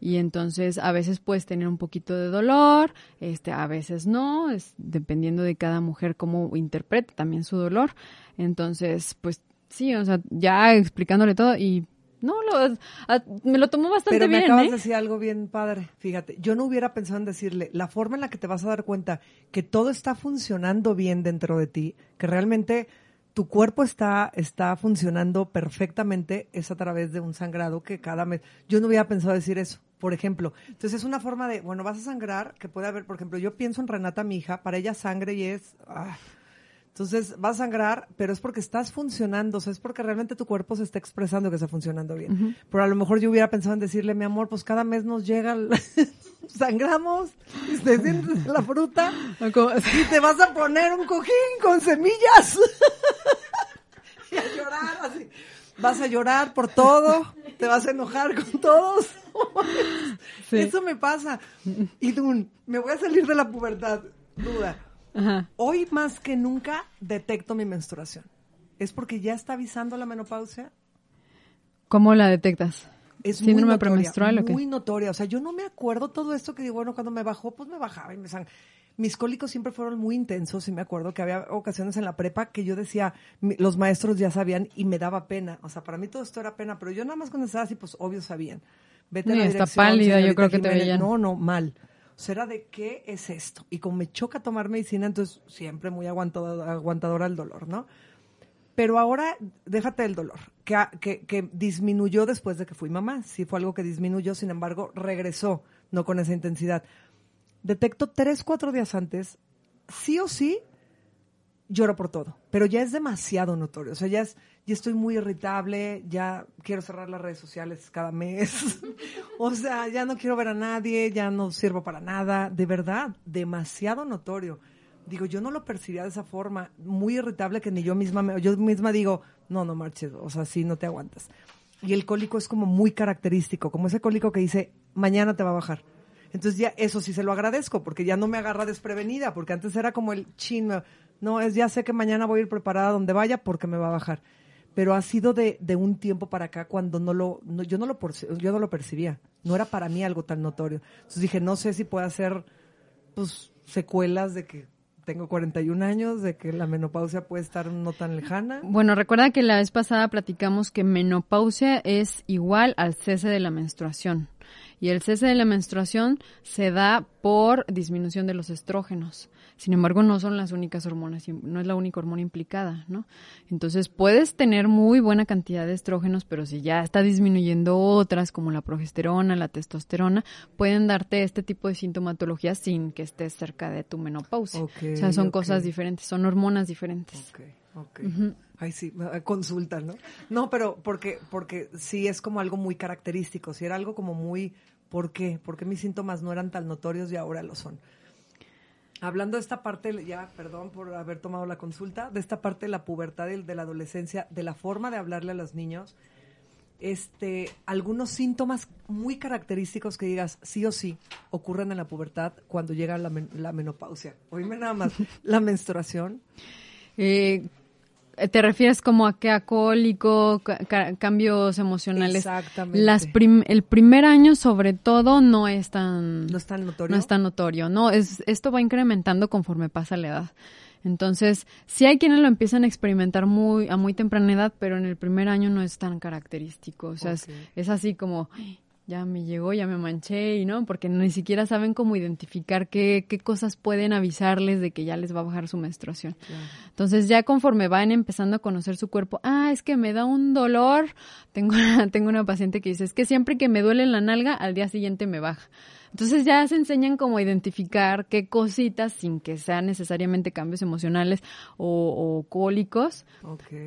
Y entonces a veces puedes tener un poquito de dolor, este, a veces no, es dependiendo de cada mujer cómo interpreta también su dolor. Entonces, pues sí, o sea, ya explicándole todo y no, lo, a- me lo tomó bastante Pero me bien, acabas ¿eh? de decir algo bien padre. Fíjate, yo no hubiera pensado en decirle la forma en la que te vas a dar cuenta que todo está funcionando bien dentro de ti, que realmente tu cuerpo está, está funcionando perfectamente, es a través de un sangrado que cada mes. Yo no hubiera pensado decir eso, por ejemplo. Entonces es una forma de, bueno, vas a sangrar, que puede haber, por ejemplo, yo pienso en Renata, mi hija, para ella sangre y es. ah, entonces vas a sangrar, pero es porque estás funcionando, o sea, es porque realmente tu cuerpo se está expresando que está funcionando bien. Pero a lo mejor yo hubiera pensado en decirle, mi amor, pues cada mes nos llega, el- sangramos, y te sientes la fruta, y te vas a poner un cojín con semillas. y a llorar así. Vas a llorar por todo, te vas a enojar con todos. Sí. Eso me pasa. Y me voy a salir de la pubertad, duda. Ajá. Hoy más que nunca detecto mi menstruación. ¿Es porque ya está avisando la menopausia? ¿Cómo la detectas? Es ¿Síndrome muy notoria, premenstrual o qué? Muy notoria. O sea, yo no me acuerdo todo esto que digo, bueno, cuando me bajó, pues me bajaba y me sang- Mis cólicos siempre fueron muy intensos y me acuerdo que había ocasiones en la prepa que yo decía, los maestros ya sabían y me daba pena. O sea, para mí todo esto era pena, pero yo nada más cuando estaba así, pues obvio sabían. Vete a la está pálida, yo creo que te veían. No, no, mal. Era de qué es esto. Y como me choca tomar medicina, entonces siempre muy aguantado- aguantadora al dolor, ¿no? Pero ahora, déjate el dolor, que, que, que disminuyó después de que fui mamá. Sí fue algo que disminuyó, sin embargo, regresó, no con esa intensidad. Detecto tres, cuatro días antes, sí o sí, lloro por todo. Pero ya es demasiado notorio. O sea, ya, es, ya estoy muy irritable, ya quiero cerrar las redes sociales cada mes. o sea, ya no quiero ver a nadie, ya no sirvo para nada. De verdad, demasiado notorio. Digo, yo no lo percibía de esa forma, muy irritable que ni yo misma, me, yo misma digo, no, no marches, o sea, sí, no te aguantas. Y el cólico es como muy característico, como ese cólico que dice, mañana te va a bajar. Entonces ya eso sí se lo agradezco, porque ya no me agarra desprevenida, porque antes era como el chin, me- no, es ya sé que mañana voy a ir preparada donde vaya porque me va a bajar. Pero ha sido de, de un tiempo para acá cuando no lo, no- yo no lo, yo no lo percibía. No era para mí algo tan notorio. Entonces dije, no sé si puede ser, pues, secuelas de que tengo 41 años, de que la menopausia puede estar no tan lejana. Bueno, recuerda que la vez pasada platicamos que menopausia es igual al cese de la menstruación. Y el cese de la menstruación se da por disminución de los estrógenos. Sin embargo, no son las únicas hormonas, no es la única hormona implicada, ¿no? Entonces, puedes tener muy buena cantidad de estrógenos, pero si ya está disminuyendo otras, como la progesterona, la testosterona, pueden darte este tipo de sintomatología sin que estés cerca de tu menopausia. O sea, son cosas diferentes, son hormonas diferentes. Ok, ok. Ay, sí, eh, consulta, ¿no? No, pero porque, porque sí es como algo muy característico, si era algo como muy, ¿por qué? ¿Por qué mis síntomas no eran tan notorios y ahora lo son? Hablando de esta parte, ya, perdón por haber tomado la consulta, de esta parte de la pubertad y de la adolescencia, de la forma de hablarle a los niños, este, algunos síntomas muy característicos que digas sí o sí ocurren en la pubertad cuando llega la, men- la menopausia. Oíme nada más, la menstruación, Eh, ¿Te refieres como a que a cólico, ca- ca- cambios emocionales? Exactamente. Las prim- el primer año, sobre todo, no es tan, no es tan notorio. no es tan notorio. No, es, esto va incrementando conforme pasa la edad. Entonces, sí hay quienes lo empiezan a experimentar muy, a muy temprana edad, pero en el primer año no es tan característico. O sea, es- así como, "Ay, ya me llegó, ya me manché, y no, porque ni siquiera saben cómo identificar qué, qué cosas pueden avisarles de que ya les va a bajar su menstruación. Entonces ya conforme van empezando a conocer su cuerpo, ah, es que me da un dolor. Tengo una, tengo una paciente que dice, es que siempre que me duele la nalga, al día siguiente me baja. Entonces ya se enseñan como a identificar qué cositas, sin que sean necesariamente cambios emocionales o, o cólicos,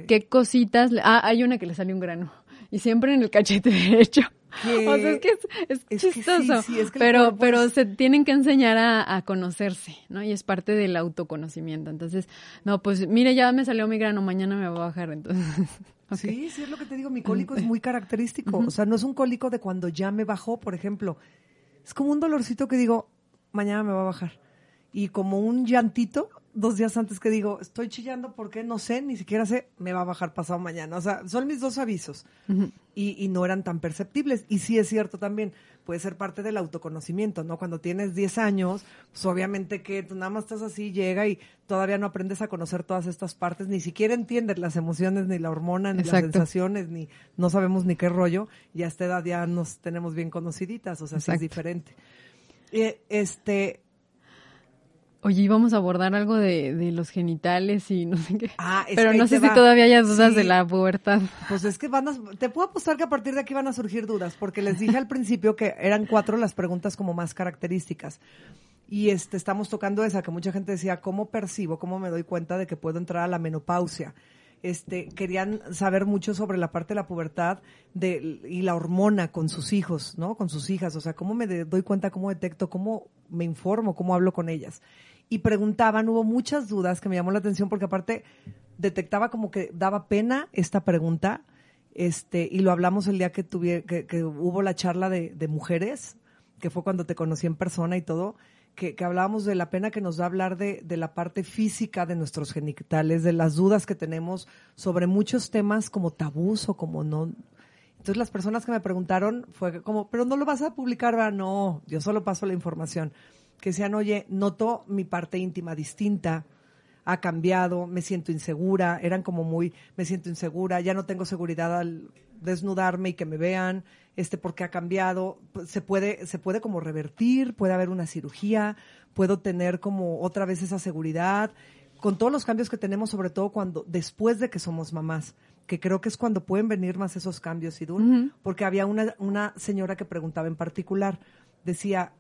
qué cositas, ah, hay una que le sale un grano. Y siempre en el cachete derecho. ¿Qué? O sea, es que es, es Es que sí, chistoso. sí, es que el pero, cuerpo pero se tienen que enseñar a, a conocerse, ¿no? Y es parte del autoconocimiento. Entonces, no, pues mire, ya me salió mi grano, mañana me va a bajar, entonces. Sí, sí es lo que te digo, mi cólico es muy característico. O sea, no es un cólico de cuando ya me bajó, por ejemplo. Es como un dolorcito que digo, mañana me va a bajar. Y como un llantito, dos días antes que digo, estoy chillando porque no sé, ni siquiera sé, me va a bajar pasado mañana. O sea, son mis dos avisos. y, y no eran tan perceptibles. Y sí es cierto también, puede ser parte del autoconocimiento, ¿no? Cuando tienes 10 años, pues obviamente que tú nada más estás así, llega y todavía no aprendes a conocer todas estas partes, ni siquiera entiendes las emociones, ni la hormona, ni las sensaciones, ni no sabemos ni qué rollo, y a esta edad ya nos tenemos bien conociditas, o sea, sí es diferente. Eh, este, Oye, íbamos a abordar algo de, de los genitales y no sé qué. Ah, es Pero que no sé si todavía hay dudas Sí. de la pubertad. Pues es que van a, te puedo apostar que a partir de aquí van a surgir dudas, porque les dije al principio que eran cuatro las preguntas como más características. Y este, estamos tocando esa, que mucha gente decía, ¿cómo percibo, cómo me doy cuenta de que puedo entrar a la menopausia? Este, querían saber mucho sobre la parte de la pubertad de, y la hormona con sus hijos, ¿no? Con sus hijas. O sea, ¿cómo me doy cuenta, cómo detecto, cómo me informo, cómo hablo con ellas? Y preguntaban, hubo muchas dudas que me llamó la atención porque aparte detectaba como que daba pena esta pregunta, este, y lo hablamos el día que tuve, que, hubo la charla de, mujeres, que fue cuando te conocí en persona y todo, que, hablábamos de la pena que nos da hablar de, la parte física de nuestros genitales, de las dudas que tenemos sobre muchos temas como tabús o como no. Entonces las personas que me preguntaron fue como, pero no lo vas a publicar, ¿verdad? no, yo solo paso la información. Que decían, oye, noto mi parte íntima distinta, ha cambiado, me siento insegura, eran como muy, me siento insegura, ya no tengo seguridad al desnudarme y que me vean, este, porque ha cambiado, pues, se puede, se puede como revertir, puede haber una cirugía, puedo tener como otra vez esa seguridad, con todos los cambios que tenemos, sobre todo cuando, después de que somos mamás, que creo que es cuando pueden venir más esos cambios, y porque había una, una señora que preguntaba en particular, decía,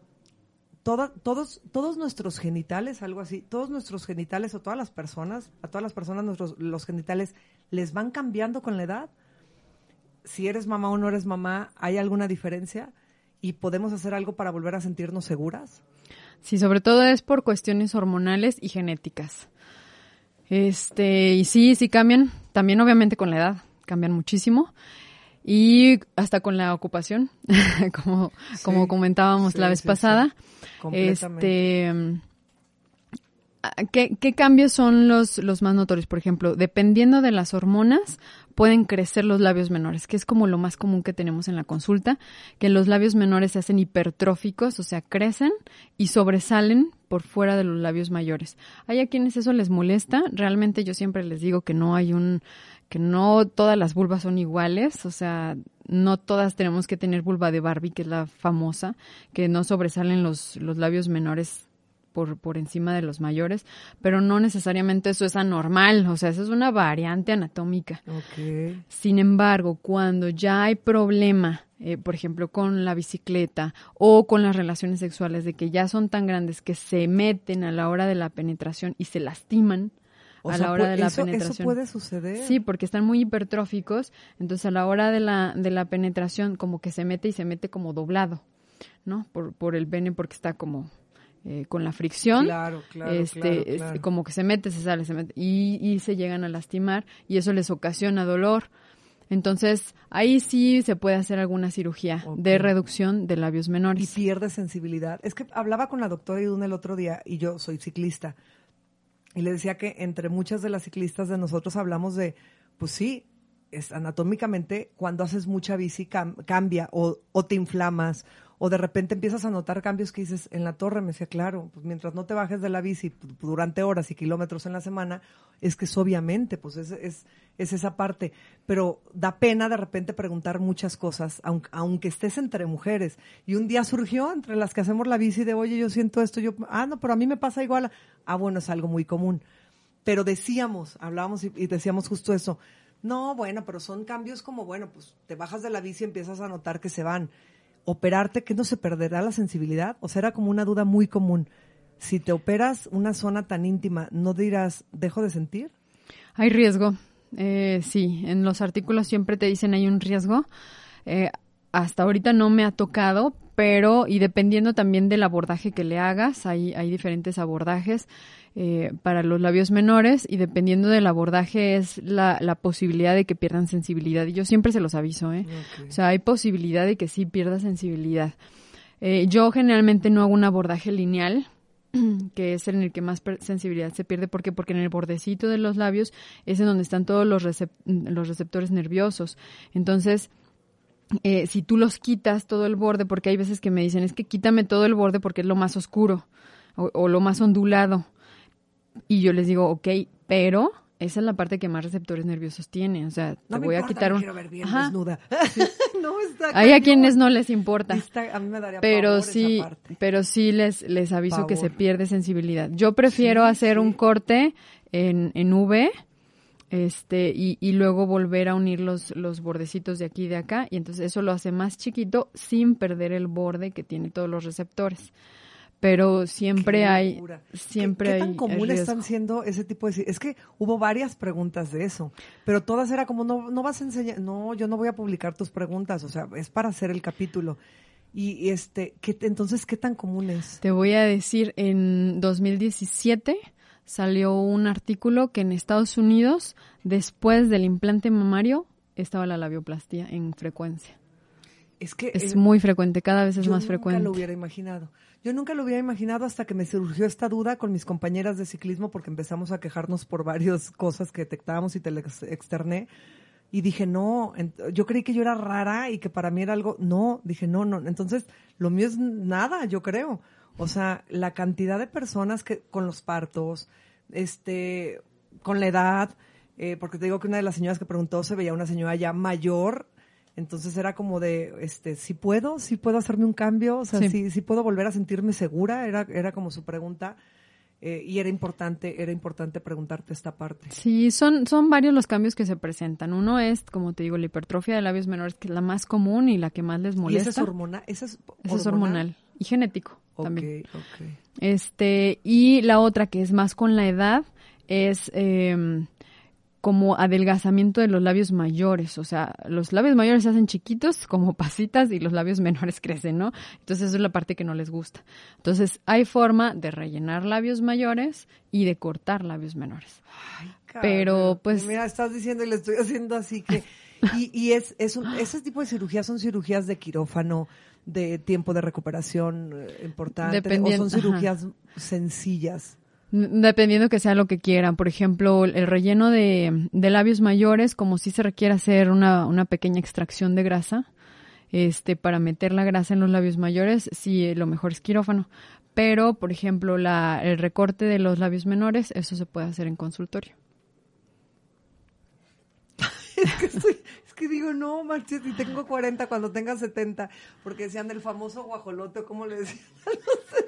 todos, todos nuestros genitales, algo así, todos nuestros genitales o todas las personas, a todas las personas nuestros, los genitales les van cambiando con la edad si eres mamá o no eres mamá, ¿hay alguna diferencia? ¿Y podemos hacer algo para volver a sentirnos seguras? Sí, sobre todo es por cuestiones hormonales y genéticas. Este, y sí, sí cambian, también obviamente con la edad, cambian muchísimo. Y hasta con la ocupación, como, como comentábamos la vez pasada. Este, ¿qué, ¿Qué cambios son los, los más notorios? Por ejemplo, dependiendo de las hormonas, pueden crecer los labios menores, que es como lo más común que tenemos en la consulta, que los labios menores se hacen hipertróficos, o sea, crecen y sobresalen por fuera de los labios mayores. Hay a quienes eso les molesta, realmente yo siempre les digo que no hay un que no todas las vulvas son iguales, o sea, no todas tenemos que tener vulva de Barbie, que es la famosa, que no sobresalen los, los labios menores por, por encima de los mayores, pero no necesariamente eso es anormal, o sea, eso es una variante anatómica. Sin embargo, cuando ya hay problema, eh, por ejemplo, con la bicicleta o con las relaciones sexuales, de que ya son tan grandes que se meten a la hora de la penetración y se lastiman, a la hora de la penetración. Eso puede suceder. Sí, porque están muy hipertróficos, entonces a la hora de la, de la penetración como que se mete y se mete como doblado, ¿no? Por, por el pene porque está como eh, con la fricción, claro, claro, este, como que se mete, se sale, se mete, y, y, se llegan a lastimar y eso les ocasiona dolor. Entonces, ahí sí se puede hacer alguna cirugía de reducción de labios menores. Y pierde sensibilidad. Es que hablaba con la doctora Iduna el otro día y yo soy ciclista. Y le decía que entre muchas de las ciclistas de nosotros hablamos de, pues sí, es anatómicamente cuando haces mucha bici cambia o, o te inflamas o de repente empiezas a notar cambios que dices en la torre, me decía, claro, pues mientras no te bajes de la bici durante horas y kilómetros en la semana, es que es obviamente, pues es, es, es esa parte, pero da pena de repente preguntar muchas cosas, aunque, aunque estés entre mujeres. Y un día surgió entre las que hacemos la bici de, oye, yo siento esto, yo, ah, no, pero a mí me pasa igual. Ah, bueno, es algo muy común. Pero decíamos, hablábamos y, y decíamos justo eso. No, bueno, pero son cambios como, bueno, pues te bajas de la bici y empiezas a notar que se van operarte, que no se perderá la sensibilidad? O sea, era como una duda muy común. Si te operas una zona tan íntima, ¿no dirás, dejo de sentir? Hay riesgo. Eh, sí, en los artículos siempre te dicen hay un riesgo. Eh, hasta ahorita no me ha tocado, pero y dependiendo también del abordaje que le hagas, hay, hay diferentes abordajes eh, para los labios menores y dependiendo del abordaje es la, la, posibilidad de que pierdan sensibilidad. Y yo siempre se los aviso, ¿eh? O sea, hay posibilidad de que sí pierda sensibilidad. Eh, yo generalmente no hago un abordaje lineal, que es en el que más sensibilidad se pierde. ¿Por qué? Porque en el bordecito de los labios es en donde están todos los, los receptores nerviosos. Entonces, eh, si tú los quitas todo el borde, porque hay veces que me dicen, es que quítame todo el borde porque es lo más oscuro o, lo más ondulado. Y yo les digo, ok, pero esa es la parte que más receptores nerviosos tiene. O sea, te voy a quitar un. Ver bien desnuda. no, está Hay a quienes no les importa. a mí me daría pero sí, pero sí les, les aviso que se pierde sensibilidad. Yo prefiero hacer un corte en, en V este y, y, luego volver a unir los, los bordecitos de aquí y de acá y entonces eso lo hace más chiquito sin perder el borde que tiene todos los receptores. Pero siempre hay siempre ¿Qué, qué tan común están siendo ese tipo de es que hubo varias preguntas de eso pero todas era como no no vas a enseñar no yo no voy a publicar tus preguntas o sea es para hacer el capítulo y, este ¿qué, entonces qué tan común es te voy a decir en 2017 salió un artículo que en Estados Unidos, después del implante mamario, estaba la labioplastía en frecuencia. Es que Es eh, muy frecuente, cada vez es yo más nunca frecuente. lo hubiera imaginado. Yo nunca lo hubiera imaginado hasta que me surgió esta duda con mis compañeras de ciclismo porque empezamos a quejarnos por varias cosas que detectábamos y te las externé. Y dije, no, yo creí que yo era rara y que para mí era algo, no, dije, no, no, entonces lo mío es nada, yo creo. O sea, la cantidad de personas que con los partos, este, con la edad, eh, porque te digo que una de las señoras que preguntó se veía una señora ya mayor, entonces era como de, este, si puedo, si puedo hacerme un cambio, o sea, Sí. si, si puedo volver a sentirme segura, era, era como su pregunta. eh, y era importante, era importante preguntarte esta parte. Sí, son, son varios los cambios que se presentan. Uno es, como te digo, la hipertrofia de labios menores, que es la más común y la que más les ¿Y molesta. esa es hormonal? ¿Esa es Esa es hormonal y genético también. Este, y la otra que es más con la edad es eh, como adelgazamiento de los labios mayores. O sea, los labios mayores se hacen chiquitos como pasitas y los labios menores crecen, ¿no? Entonces, eso es la parte que no les gusta. Entonces, hay forma de rellenar labios mayores y de cortar labios menores. Pero, Cabrón. pues- Mira, estás diciendo y le estoy haciendo así que... Y, y es, es un, ese tipo de cirugías son cirugías de quirófano, de tiempo de recuperación eh, importante, o son ajá. cirugías sencillas. Dependiendo que sea lo que quieran. Por ejemplo, el relleno de, de labios mayores, como si se requiere hacer una, una pequeña extracción de grasa, este, para meter la grasa en los labios mayores, sí, eh, lo mejor es quirófano. Pero, por ejemplo, la, el recorte de los labios menores, eso se puede hacer en consultorio. Es que, estoy- es que digo, no, manches, si tengo 40 cuando tenga 70, porque decían el famoso guajolote, ¿cómo le decían? a los-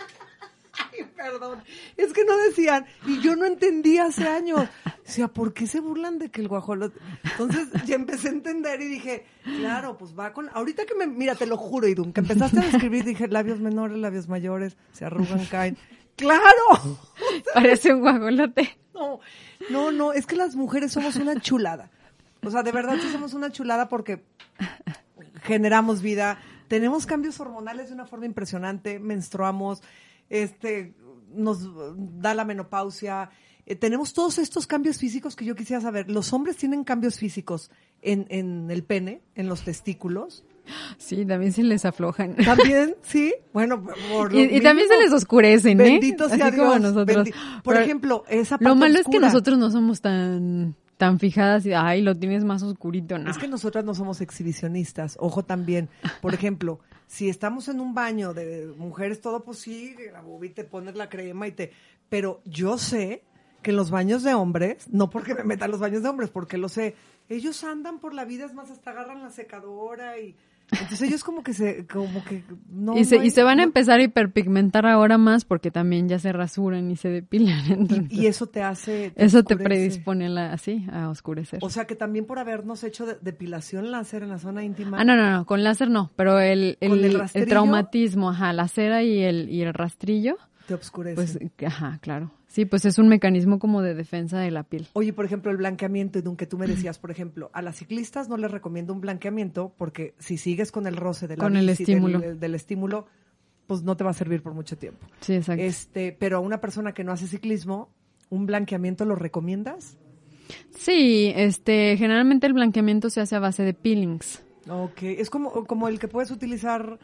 Ay, perdón. Es que no decían, y yo no entendía hace años. O sea, ¿por qué se burlan de que el guajolote? Entonces ya empecé a entender y dije, claro, pues va con. Ahorita que me. Mira, te lo juro, Idun, que empezaste a describir, dije labios menores, labios mayores, se arrugan, caen. ¡Claro! Parece un guajolote. No, no, no, es que las mujeres somos una chulada. O sea, de verdad sí somos una chulada porque generamos vida, tenemos cambios hormonales de una forma impresionante, menstruamos, este, nos da la menopausia, eh, tenemos todos estos cambios físicos que yo quisiera saber. Los hombres tienen cambios físicos en, en el pene, en los testículos. Sí, también se les aflojan. También, sí. Bueno, por lo Y, y también se les oscurecen, ¿eh? Bendito sea Así como Dios. nosotros. bendi- Por Pero ejemplo, esa parte Lo malo es que nosotros no somos tan, tan fijadas y, ay, lo tienes más oscurito, ¿no? Es que nosotras no somos exhibicionistas. Ojo también. Por ejemplo, si estamos en un baño de mujeres, todo pues sí, la boobie te pones la crema y te... Pero yo sé que en los baños de hombres, no porque me metan los baños de hombres, porque lo sé, ellos andan por la vida, es más, hasta agarran la secadora y... Entonces ellos como que se... Como que no, y, se, no hay- y se van a empezar a hiperpigmentar ahora más porque también ya se rasuran y se depilan. entonces, Y, eso te hace... te eso te predispone la, así a oscurecer. O sea que también por habernos hecho de- depilación láser en la zona íntima. ah, no, no, no, con láser no, pero el, ¿Con el el, el traumatismo, ajá, la cera y el, y el rastrillo, Te oscurece. pues, ajá, claro. Sí, pues es un mecanismo como de defensa de la piel. Oye, por ejemplo, el blanqueamiento, Edun, que tú me decías, por ejemplo, a las ciclistas no les recomiendo un blanqueamiento porque si sigues con el roce de la Con el bici, estímulo. Del, del estímulo, pues no te va a servir por mucho tiempo. Sí, exacto. Este, pero a una persona que no hace ciclismo, ¿un blanqueamiento lo recomiendas? Sí, este, generalmente el blanqueamiento se hace a base de peelings. Ok, es como, como el que puedes utilizar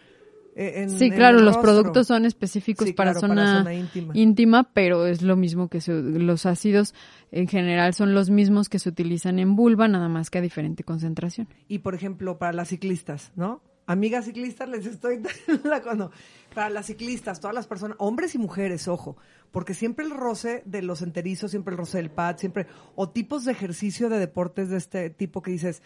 en Sí, claro, los productos son específicos Sí, para, claro, zona para zona íntima. íntima, pero es lo mismo que se- los ácidos en general son los mismos que se utilizan en vulva, nada más que a diferente concentración. Y por ejemplo, para las ciclistas, ¿no? Amigas ciclistas, les estoy para las ciclistas, todas las personas, hombres y mujeres, ojo, porque siempre el roce de los enterizos, siempre el roce del pad, siempre o tipos de ejercicio de deportes de este tipo que dices,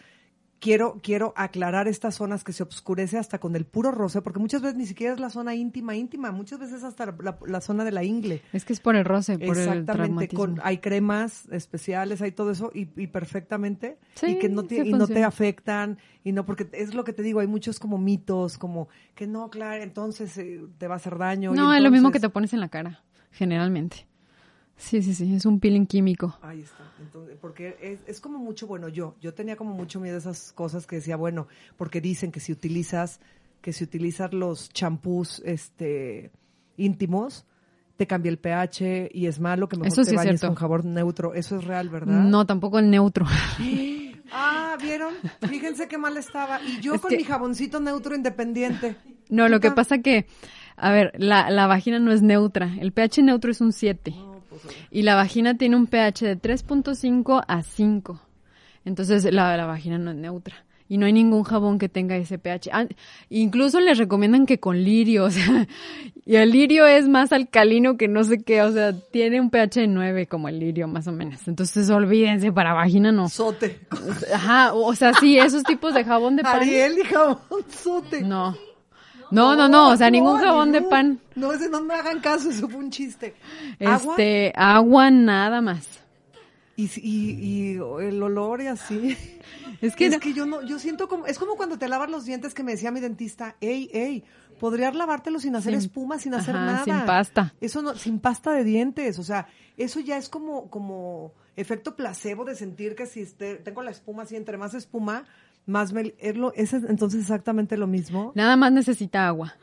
quiero quiero aclarar estas zonas que se obscurece hasta con el puro roce, porque muchas veces ni siquiera es la zona íntima íntima, muchas veces hasta la, zona de la ingle. Es que es por el roce, por el Exactamente, traumatismo. con, hay cremas especiales, hay todo eso y, y perfectamente Sí, y que no te, y no te afectan y no porque es lo que te digo, hay muchos como mitos, como que no, claro, entonces eh, te va a hacer daño. y No, es lo mismo que te pones en la cara, generalmente. Sí, sí, sí, es un peeling químico. Ahí está. Entonces, porque es, es como mucho, bueno, yo, yo tenía como mucho miedo de esas cosas que decía, bueno, porque dicen que si utilizas, que si utilizas los champús, este, íntimos, te cambia el pH y es malo que mejor Eso te sí bañes con jabón neutro. Eso es real, ¿verdad? No, tampoco el neutro. Ah, ¿vieron? Fíjense qué mal estaba. Y yo Es con que- mi jaboncito neutro independiente. No, lo que pasa que, a ver, la, la vagina no es neutra. El pH neutro es un 7. Y la vagina tiene un pH de 3.5 a 5. Entonces la, la vagina no es neutra. Y no hay ningún jabón que tenga ese pH. Ah, incluso les recomiendan que con lirio, o sea, y el lirio es más alcalino que no sé qué, o sea, tiene un pH de 9 como el lirio más o menos. Entonces olvídense, para vagina no. Sote. Ajá, o sea, sí, esos tipos de jabón de pan. Ariel y jabonzote. No. No, no, no, o sea, ningún no, jabón de pan. No, ese no me hagan caso, eso fue un chiste. Este, agua nada más. y, y, y el olor y así. Es que, es no- que yo no, yo siento como, es como cuando te lavas los dientes que me decía mi dentista, ey, ey, podrías lavártelos sin hacer Sin- espuma, sin hacer ajá, nada. sin pasta. Eso no, sin pasta de dientes, o sea, eso ya es como, como efecto placebo de sentir que si este- tengo la espuma así, entre más espuma, más es entonces exactamente lo mismo. nada más necesita agua.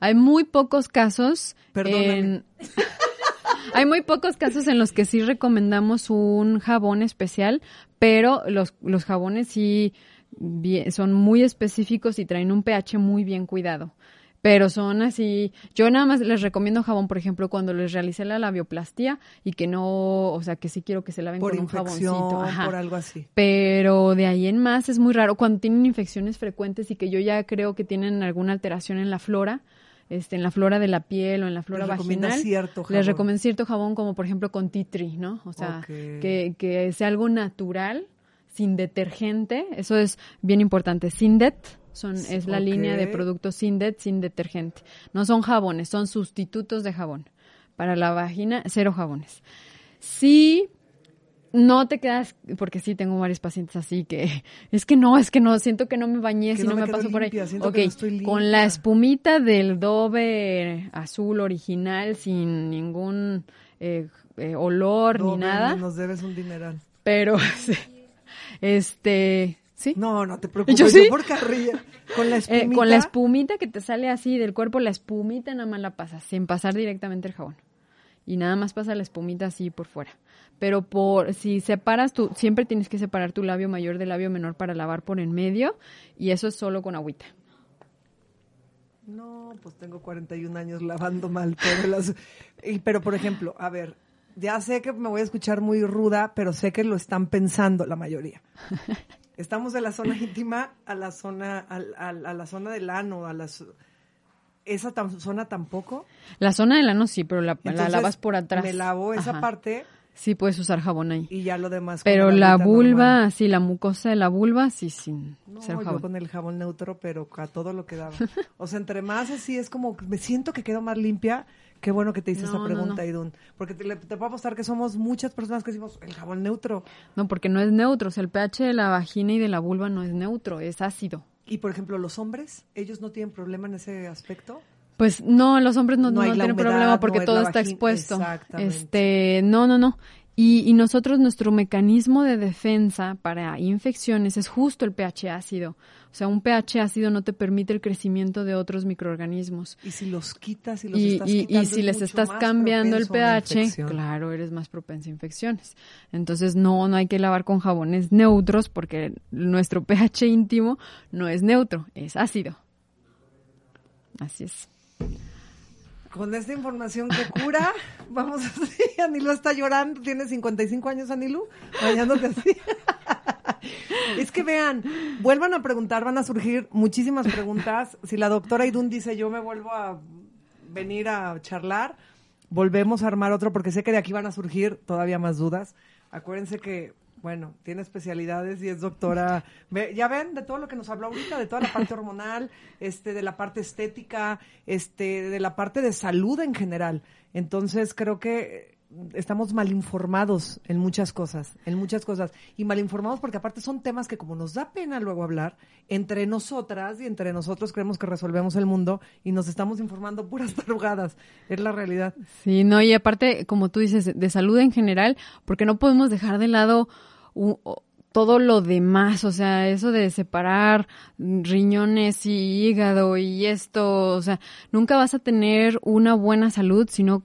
Hay muy pocos casos Perdóname. en- Hay muy pocos casos en los que sí recomendamos un jabón especial, pero los, los jabones sí bien- son muy específicos y traen un pH muy bien cuidado. Pero son así, yo nada más les recomiendo jabón, por ejemplo, cuando les realicé la labioplastía y que no, o sea, que sí quiero que se laven Por con un jaboncito. Ajá. por algo así. Pero de ahí en más es muy raro cuando tienen infecciones frecuentes y que yo ya creo que tienen alguna alteración en la flora, este, en la flora de la piel o en la flora Les vaginal. cierto jabón. Les recomiendo cierto jabón como por ejemplo con tea tree, ¿no? O sea, que, que sea algo natural, sin detergente, eso es bien importante. Sindet son, es la línea de productos Sindet sin detergente. No son jabones, son sustitutos de jabón. Para la vagina, cero jabones. Sí no te quedas, porque sí tengo varios pacientes así que es que no, es que no, siento que no me bañé si no me me, paso por ahí. Ok, que no estoy con la espumita del Dove azul original, sin ningún eh, eh, olor ni nada, Nos debes un dineral. pero sí, este, sí. No, no te preocupes, Yo yo, sí. por carrilla. Con la Eh, espumita. con la espumita que te sale así del cuerpo, la espumita nada más la pasas, sin pasar directamente el jabón. Y nada más pasa la espumita así por fuera. Pero por si separas tu, siempre tienes que separar tu labio mayor del labio menor para lavar por en medio. Y eso es solo con agüita. No, pues tengo 41 años lavando mal todo las... Pero, por ejemplo, a ver, ya sé que me voy a escuchar muy ruda, pero sé que lo están pensando la mayoría. Estamos de la zona íntima a la zona, al- al- a, la zona del ano, a las... ¿Esa zona tampoco? La zona del ano sí, pero la, la lavas por atrás. Me lavo esa Ajá. parte Sí puedes usar jabón ahí. y ya lo demás. Pero la vulva, normal. sí, la mucosa de la vulva, sí, sin No, ser yo jabón. con el jabón neutro, pero a todo lo que daba. O sea, entre más así es como, me siento que quedo más limpia. Qué bueno que te hice No, esa no, pregunta, no. Idun. Porque te, te puedo apostar que somos muchas personas que decimos el jabón neutro. No, porque no es neutro. O sea, el pH de la vagina y de la vulva no es neutro, es ácido. Y por ejemplo, los hombres, ellos no tienen problema en ese aspecto. Pues no, los hombres no, No no tienen humedad, problema porque no todo está expuesto. Este, no, no, no. Y, y nosotros, nuestro mecanismo de defensa para infecciones es justo el pH ácido. O sea, un pH ácido no te permite el crecimiento de otros microorganismos. Y si los quitas y los Y, estás y- si es les estás cambiando el pH, claro, eres más propenso a infecciones. Entonces, no, no hay que lavar con jabones neutros porque nuestro pH íntimo no es neutro, es ácido. Así es. Con esta información que cura, vamos así. Anilu está llorando, tiene 55 años, Anilu, bañándote así. Es que vean, vuelvan a preguntar, van a surgir muchísimas preguntas. Si la doctora Idun dice yo me vuelvo a venir a charlar, volvemos a armar otro porque sé que de aquí van a surgir todavía más dudas. Acuérdense que, bueno, tiene especialidades y es doctora. Ya ven de todo lo que nos habló ahorita, de toda la parte hormonal, este, de la parte estética, este, de la parte de salud en general. Entonces creo que estamos mal informados en muchas cosas, en muchas cosas. Y mal informados porque aparte son temas que como nos da pena luego hablar, entre nosotras y entre nosotros creemos que resolvemos el mundo y nos estamos informando puras tarugadas. Es la realidad. Sí, no, y aparte, como tú dices, de salud en general, porque no podemos dejar de lado todo lo demás, o sea, eso de separar riñones y hígado y esto, o sea, nunca vas a tener una buena salud si no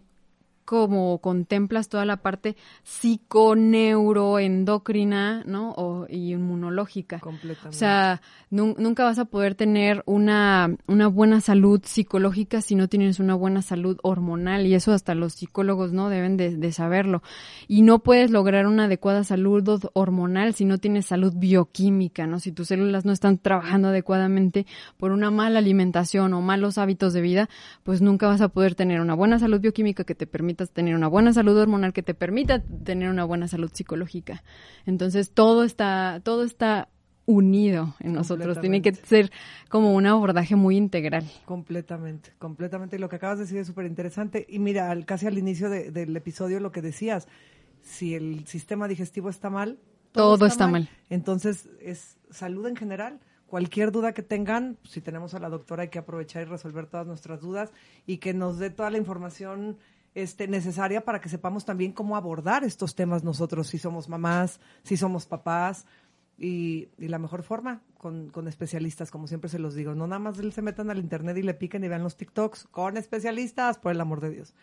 como contemplas toda la parte psiconeuroendocrina, ¿no? O, y inmunológica. Completamente. O sea, nunca vas a poder tener una, una buena salud psicológica si no tienes una buena salud hormonal y eso hasta los psicólogos, ¿no? Deben de, de saberlo. Y no puedes lograr una adecuada salud hormonal si no tienes salud bioquímica, ¿no? Si tus células no están trabajando adecuadamente por una mala alimentación o malos hábitos de vida, pues nunca vas a poder tener una buena salud bioquímica que te permita tener una buena salud hormonal, que te permita tener una buena salud psicológica. Entonces todo está, todo está unido en nosotros. Tiene que ser como un abordaje muy integral. Completamente, completamente. Y lo que acabas de decir es súper interesante. Y mira, al, casi al inicio del episodio lo que decías, si el sistema digestivo está mal, todo, está, mal. Entonces, es salud en general. Cualquier duda que tengan, si tenemos a la doctora hay que aprovechar y resolver todas nuestras dudas y que nos dé toda la información este, necesaria para que sepamos también cómo abordar estos temas nosotros, si somos mamás, si somos papás, y, la mejor forma con, con, especialistas, como siempre se los digo. No nada más se metan al internet y le piquen y vean los TikToks con especialistas, por el amor de Dios.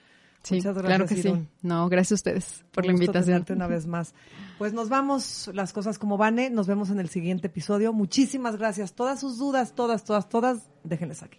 Sí, Muchas gracias, claro que sí. No, gracias a ustedes por la invitación. una vez más. Pues nos vamos, las cosas como van, nos vemos en el siguiente episodio. Muchísimas gracias. Todas sus dudas, todas, todas, todas, déjenles aquí.